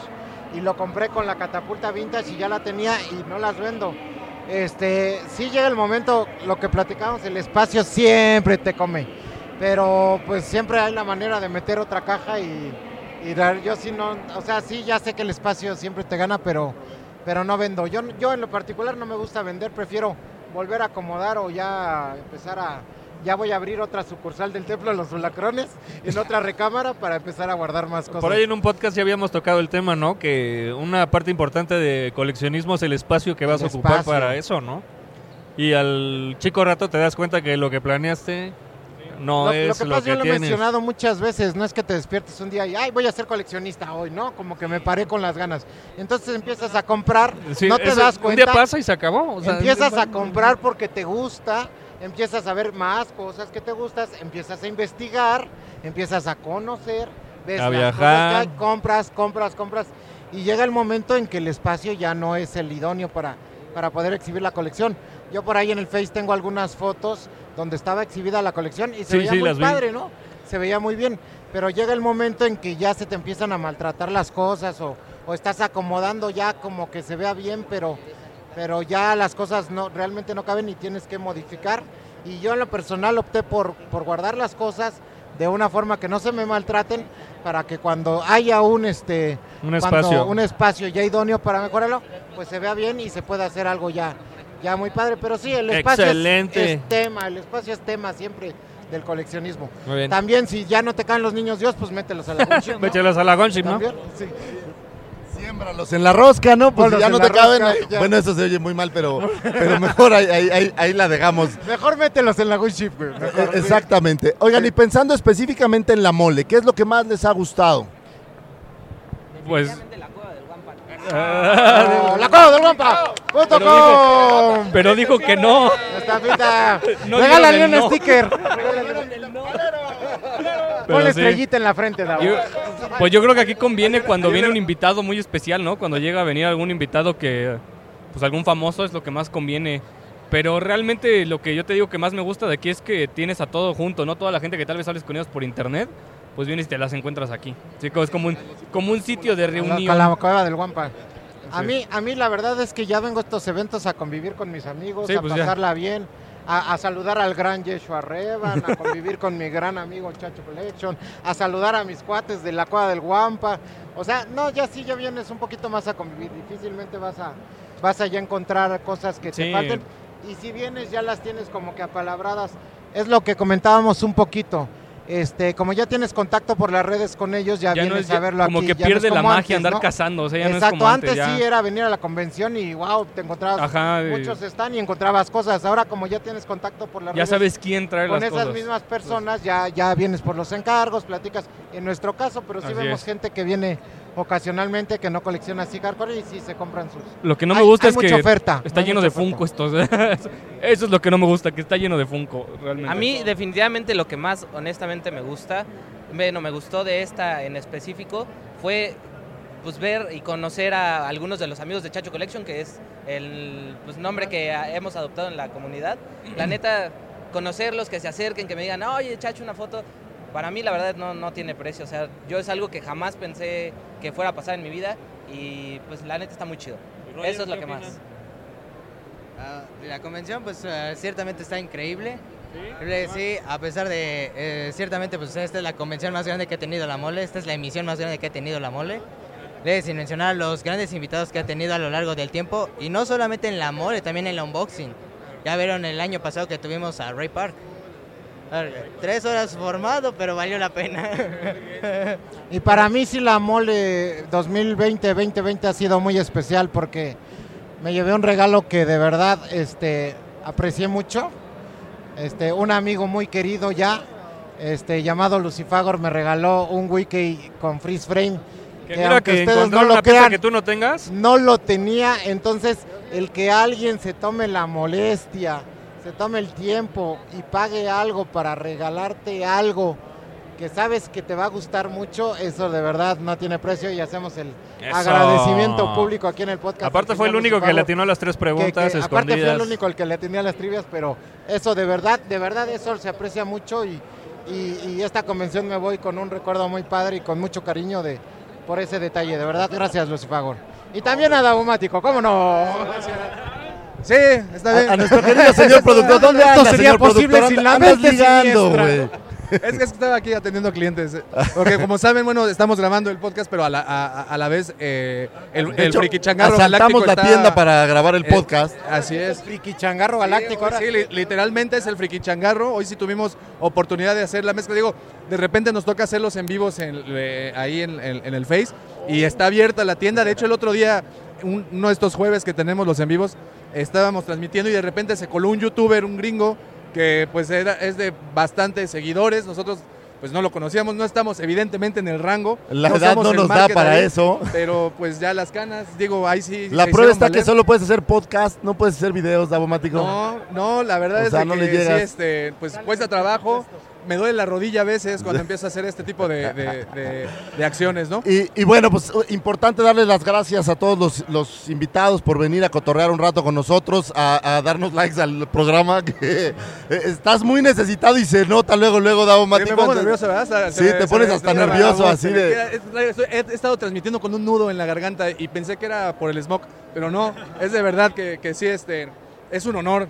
y lo compré con la catapulta vintage y ya la tenía y no las vendo. Este, sí llega el momento, lo que platicamos, el espacio siempre te come. Pero pues siempre hay la manera de meter otra caja y, y dar, yo sí no, o sea, sí ya sé que el espacio siempre te gana, pero, pero no vendo. Yo, yo en lo particular no me gusta vender, prefiero volver a acomodar o ya empezar a ya voy a abrir otra sucursal del Templo de los Zulacrones en otra recámara para empezar a guardar más cosas. Por ahí en un podcast ya habíamos tocado el tema, ¿no? Que una parte importante de coleccionismo es el espacio que vas El a ocupar espacio. para eso, ¿no? Y al chico rato te das cuenta que lo que planeaste no lo, es lo que lo pasa, que yo lo he mencionado muchas veces, no es que te despiertes un día y, ay, voy a ser coleccionista hoy, ¿no? Como que me paré con las ganas. Entonces empiezas a comprar, Sí, no te eso, das un cuenta. día pasa y se acabó. o sea, empiezas a comprar porque te gusta, empiezas a ver más cosas que te gustas, empiezas a investigar, empiezas a conocer, ves A las cosas viajar. que hay, compras, compras, compras. Y llega el momento en que el espacio ya no es el idóneo para, para poder exhibir la colección. Yo por ahí en el Face tengo algunas fotos donde estaba exhibida la colección y se Sí, veía sí, muy vi. padre, ¿no? Se veía muy bien. Pero llega el momento en que ya se te empiezan a maltratar las cosas o, o estás acomodando ya como que se vea bien, pero, pero ya las cosas no realmente no caben y tienes que modificar. Y yo en lo personal opté por, por guardar las cosas de una forma que no se me maltraten para que cuando haya un este Un espacio. un espacio ya idóneo para mejorarlo, pues se vea bien y se pueda hacer algo ya ya muy padre, pero sí, el espacio es- Excelente. es tema, el espacio es tema siempre del coleccionismo. Muy bien. También si ya no te caen los niños Dios, pues mételos a la Gunship, ¿no? Mételos a la Gunship, ¿no? También, sí. Siémbralos en la rosca, ¿no? Pues ya no te caben. rosca, ahí- ya. Bueno, eso se oye muy mal, pero, pero mejor ahí, ahí- ahí- ahí la dejamos. Mejor mételos en la Gunship, güey. Eh, mejor, sí. Exactamente. Oigan, y pensando específicamente en la mole, ¿qué es lo que más les ha gustado? Pues. Oh, la cosa del. Punto Pero dijo- com. Pero dijo que no. Estampita. No Regálale un no. sticker. Ponle sí. estrellita en la frente, Davo. Yo- pues yo creo que aquí conviene cuando viene un invitado muy especial, ¿no? Cuando llega a venir algún invitado que, pues algún famoso es lo que más conviene. Pero realmente lo que yo te digo que más me gusta de aquí es que tienes a todo junto, ¿no? Toda la gente que tal vez hables con ellos por internet, pues vienes y te las encuentras aquí. Sí, es como un, como un sitio de reunión. Con la cueva del Guampa. A mí, a mí la verdad es que ya vengo a estos eventos a convivir con mis amigos, Sí, a pues ya. pasarla bien, a, a saludar al gran Yeshua Revan, a convivir con mi gran amigo Chacho Collection, a saludar a mis cuates de la cueva del Guampa. O sea, no, ya sí, ya vienes un poquito más a convivir. Difícilmente vas a, vas a ya encontrar cosas que te falten. Y si vienes, ya las tienes como que apalabradas. Es lo que comentábamos un poquito. Este, como ya tienes contacto por las redes con ellos, ya, Ya no vienes es ya- a verlo como aquí. que no es pierde la como magia antes, andar ¿no? cazando, o sea, ya no es Exacto, como antes, antes sí era venir a la convención y wow, te encontrabas Ajá, y- muchos están y encontrabas cosas. Ahora como ya tienes contacto por las Ya redes sabes quién trae con las esas cosas. mismas personas, ya ya vienes por los encargos, platicas. En nuestro caso, pero sí Así vemos es. gente que viene ocasionalmente que no colecciona así hardcore y sí se compran sus. Lo que no me Hay- gusta hay es que mucha oferta, está lleno mucha de Funko estos. Eso es lo que no me gusta, que está lleno de Funko, realmente. A mí definitivamente lo que más honestamente me gusta, bueno, me gustó de esta en específico, fue pues ver y conocer a algunos de los amigos de Chacho Collection, que es el pues, nombre que hemos adoptado en la comunidad. La neta, conocerlos, que se acerquen, que me digan, oye, Chacho, una foto. Para mí la verdad no, no tiene precio, o sea, yo es algo que jamás pensé que fuera a pasar en mi vida y pues la neta está muy chido. Eso es lo que más. Ah, la convención pues eh, ciertamente está increíble. Increíble, Sí, a pesar de, eh, ciertamente pues esta es la convención más grande que ha tenido la mole, esta es la emisión más grande que ha tenido la mole. Eh, sin mencionar los grandes invitados que ha tenido a lo largo del tiempo y no solamente en la mole, también en la unboxing. Ya vieron el año pasado que tuvimos a Ray Park. Tres horas formado, pero valió la pena. Y para mí sí la mole 2020-2020 ha sido muy especial porque me llevé un regalo que de verdad este, aprecié mucho. Este, un amigo muy querido ya, este, llamado Lucifagor, me regaló un wiki con freeze frame. Que mira aunque que ustedes encontrar una pieza que tú no tengas. no lo tenía, entonces el que alguien se tome la molestia, se tome el tiempo y pague algo para regalarte algo que sabes que te va a gustar mucho, eso de verdad no tiene precio y hacemos el Eso. agradecimiento público aquí en el podcast. Aparte fue el único que le atinó las tres preguntas que- que Aparte fue el único el que le tenía las trivias, pero eso de verdad, de verdad eso se aprecia mucho y, y- y esta convención me voy con un recuerdo muy padre y con mucho cariño de por ese detalle. De verdad, gracias Lucifagor. Y también a Daumático, ¿cómo no? Sí, está bien. A, a nuestro querido señor productor, ¿dónde Esto anda, sería señor posible productor? sin la Andas mente ligando, güey. Es que, es que estaba aquí atendiendo clientes. Porque como saben, bueno, estamos grabando el podcast, pero a la, a, a la vez eh, el, De el hecho, friki changarro asaltamos galáctico la está- tienda para grabar el eh, podcast. así es. Friki changarro galáctico. ahora. Sí, li- literalmente es el friki changarro. Hoy sí tuvimos oportunidad de hacer la mezcla. Digo, de repente nos toca hacerlos en vivos en, eh, ahí en, en- en el Face y está abierta la tienda. De hecho, el otro día, un- uno de estos jueves que tenemos los en vivos, estábamos transmitiendo y de repente se coló un youtuber, un gringo, que pues era, es de bastantes seguidores. Nosotros pues no lo conocíamos, no estamos evidentemente en el rango. La no edad somos no nos da para ahí, eso. Pero pues ya las canas, digo, ahí sí. La prueba está que solo puedes hacer podcast, no puedes hacer videos, Davomático. No, no, la verdad O es sea, no que le sí, este, pues cuesta trabajo. Me duele la rodilla a veces cuando empiezo a hacer este tipo de, de- de- de acciones, ¿no? Y, y bueno, pues uh, importante darle las gracias a todos los, los invitados por venir a cotorrear un rato con nosotros, a, a darnos likes al programa, que eh, estás muy necesitado y se nota luego, luego, Davo Sí, Mático. me pongo nervioso, ¿verdad? Sí, se- te pones se- hasta nervioso, así de... he estado transmitiendo con un nudo en la garganta y pensé que era por el smog, pero no, es de verdad que, que sí, este, es un honor.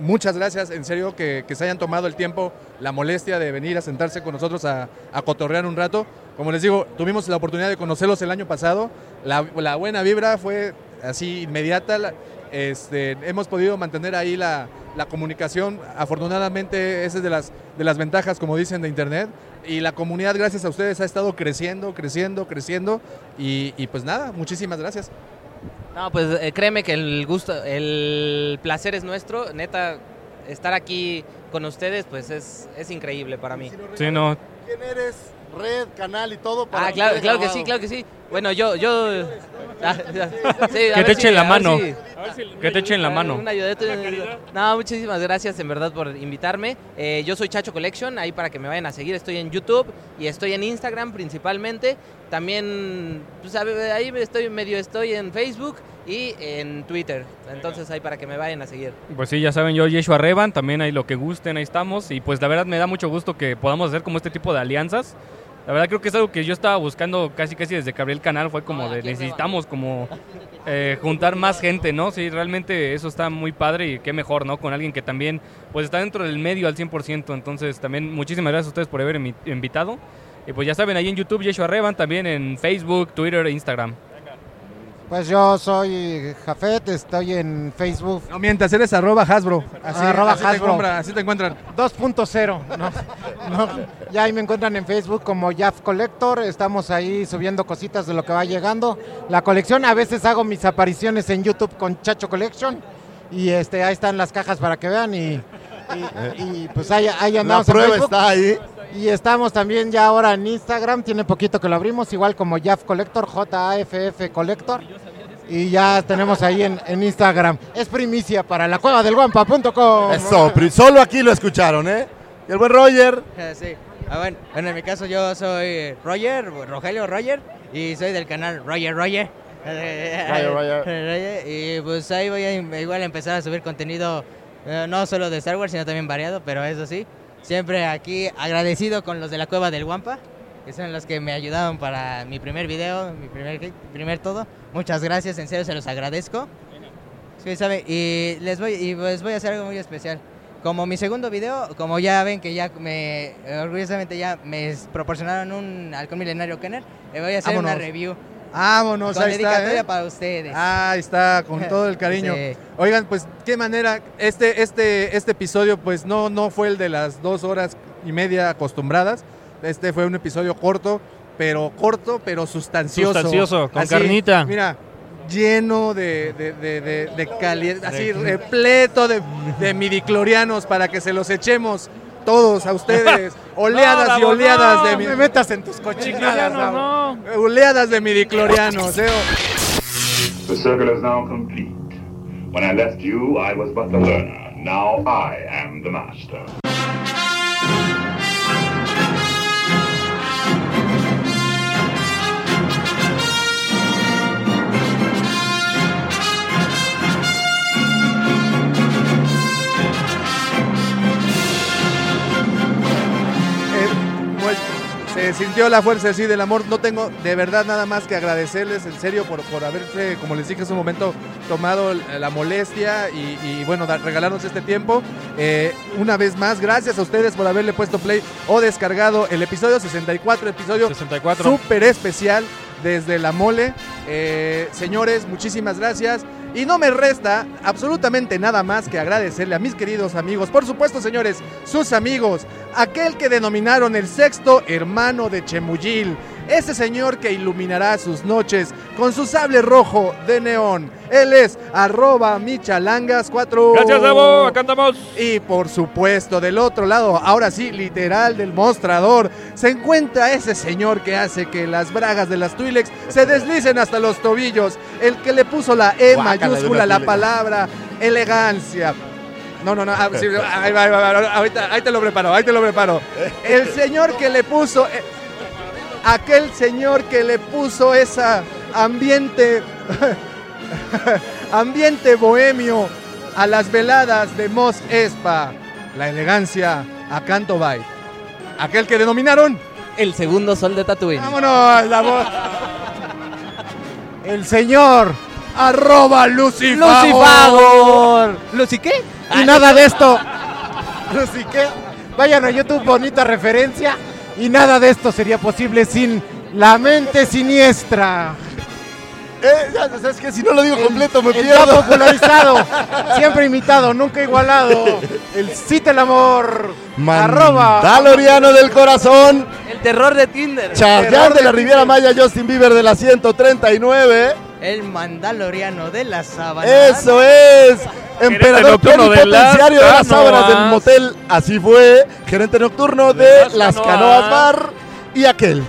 Muchas gracias, en serio, que, que se hayan tomado el tiempo, la molestia de venir a sentarse con nosotros a, a cotorrear un rato. Como les digo, tuvimos la oportunidad de conocerlos el año pasado. La, buena vibra fue así inmediata. este, hemos podido mantener ahí la, la comunicación. Afortunadamente, esa es de las, de las ventajas, como dicen, de Internet. Y la comunidad, gracias a ustedes, ha estado creciendo, creciendo, creciendo. Y pues nada, muchísimas gracias. No, pues eh, créeme que el gusto, el placer es nuestro. Neta, estar aquí con ustedes, pues es, es increíble para mí. Sí, no. ¿Quién eres? Red, canal y todo. para Ah, claro, claro que sí, claro que sí. Bueno, yo, yo. ah, sí, Que te echen si- la mano. si- Que te echen la mano. una. No, muchísimas gracias en verdad por invitarme. Eh, yo soy Chacho Collection, ahí para que me vayan a seguir. Estoy en YouTube y estoy en Instagram principalmente. También, pues, ahí estoy medio, estoy en Facebook y en Twitter. Entonces ahí para que me vayan a seguir. Pues sí, ya saben, yo Yeshua Revan, también ahí lo que gusten, ahí estamos. Y pues la verdad me da mucho gusto que podamos hacer como este tipo de alianzas. La verdad creo que es algo que yo estaba buscando casi casi desde que abrí el canal, fue como de necesitamos como eh, juntar más gente, ¿no? Sí, realmente eso está muy padre y qué mejor, ¿no? Con alguien que también pues está dentro del medio al 100%. Entonces también muchísimas gracias a ustedes por haber invi- invitado. Y pues ya saben, ahí en YouTube Yeshua Revan, también en Facebook, Twitter e Instagram. Pues yo soy Jafet, estoy en Facebook. No mientas, eres arroba Hasbro. Así, Arroba así te Hasbro. compra- así te encuentran. 2.0. No, no. Ya ahí me encuentran en Facebook como Jaff Collector. Estamos ahí subiendo cositas de lo que va llegando. La colección, a veces hago mis apariciones en YouTube con Chacho Collection. Y este, ahí están las cajas para que vean. Y, y- y, pues ahí, ahí andamos. en prueba Facebook. está ahí. Y estamos también ya ahora en Instagram. Tiene poquito que lo abrimos, igual como Jaff Collector, J-A-F-F Collector. Y ya tenemos ahí en, en Instagram. Es primicia para la cueva del guampa.com. Eso, solo aquí lo escucharon, ¿eh? Y el buen Roger. Sí. Ah, bueno, bueno, en mi caso yo soy Roger, Rogelio Roger, y soy del canal Roger Roger. Roger, Roger. Y pues ahí voy a im- igual a empezar a subir contenido, eh, no solo de Star Wars, sino también variado, pero eso sí, siempre aquí agradecido con los de la Cueva del Guampa, que son los que me ayudaron para mi primer video, mi primer, primer todo. Muchas gracias, en serio se los agradezco. Sí, sabe, y les voy, y pues voy a hacer algo muy especial. Como mi segundo video, como ya ven que ya me, orgullosamente ya me proporcionaron un halcón milenario Kenner, le voy a hacer una Vámonos. review. Vámonos, con ahí está, ¿eh? para ustedes. Ahí está, con todo el cariño. Sí. Oigan, pues qué manera, este, este, este episodio pues no, no fue el de las dos horas y media acostumbradas. Este fue un episodio corto, pero corto, pero sustancioso. Sustancioso, con carnita. Mira, lleno de, de, de, de- de calidad, así repleto de, de midiclorianos para que se los echemos todos a ustedes. Oleadas No, y oleadas no, de me metas en tus cochinadas, Midiclorianos, Oleadas de midiclorianos, ¿eh? The circle is now complete. When I left you, I was but the learner. Now I am the master. Se sintió la fuerza así del amor. No tengo de verdad nada más que agradecerles en serio por, por haberse, como les dije hace un momento, tomado la molestia y, y, bueno, da- regalarnos este tiempo. Eh, una vez más, gracias a ustedes por haberle puesto play o descargado el episodio 64, episodio 64. súper especial desde la mole. Eh, señores, muchísimas gracias. Y no me resta absolutamente nada más que agradecerle a mis queridos amigos, por supuesto, señores, sus amigos, aquel que denominaron el sexto hermano de Chemuyil, ese señor que iluminará sus noches con su sable rojo de neón. Él es arroba michalangas4. Gracias, Davo. Acá andamos. Y por supuesto, del otro lado, ahora sí, literal del mostrador, se encuentra ese señor que hace que las bragas de las Twilex se deslicen hasta los tobillos, el que le puso la E Guácala mayúscula la palabra elegancia. No, no, no, ah, sí, ahí va, ahí va, ahí va, ahorita, ahí te lo preparo, ahí te lo preparo. El señor que le puso, eh, aquel señor que le puso esa ambiente, ambiente bohemio a las veladas de Mos Espa, la elegancia a Canto Bay. Aquel que denominaron El segundo sol de Tatooine. Vámonos, la voz. El señor Arroba Lucifagor. ¡Lucifagor! ¿Lucy qué? y nada de esto. Así que vayan a YouTube, bonita referencia. Y nada de esto sería posible sin la mente siniestra. Eh, ya sabes que si no lo digo completo me El ya pierdo. popularizado, siempre imitado, nunca igualado. El cita el amor. Arroba. Mandaloriano del corazón. El terror de Tinder. Chayanne de la Riviera Maya, Justin Bieber de la 139. El mandaloriano de la sábana. Eso es. Emperador nocturno de plenipotenciario de las las sábanas del motel. Así fue. Gerente nocturno de, De las las canoas. canoas bar. Y aquel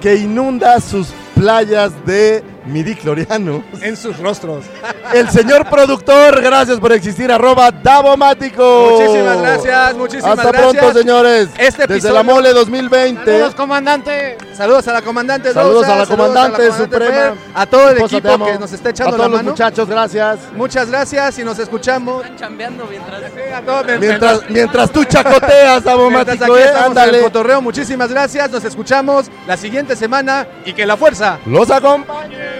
que inunda sus playas de midicloriano. En sus rostros. El señor productor, gracias por existir. Arroba Davomático. Muchísimas gracias, muchísimas Hasta gracias. pronto, señores. Este Desde episodio- la Mole 2020. Saludos, comandante. Saludos a la comandante Saludos a la comandante suprema. Fer, a todo el Esposa, equipo que nos está echando a todos la los muchachos, gracias. Muchas gracias y nos escuchamos. Están chambeando mientras. A todos, Mientras, mientras tú chacoteas, Mientras Davomático, aquí eh, estamos en el ándale. cotorreo, muchísimas gracias. Nos escuchamos la siguiente semana y que la fuerza. Los acompañe.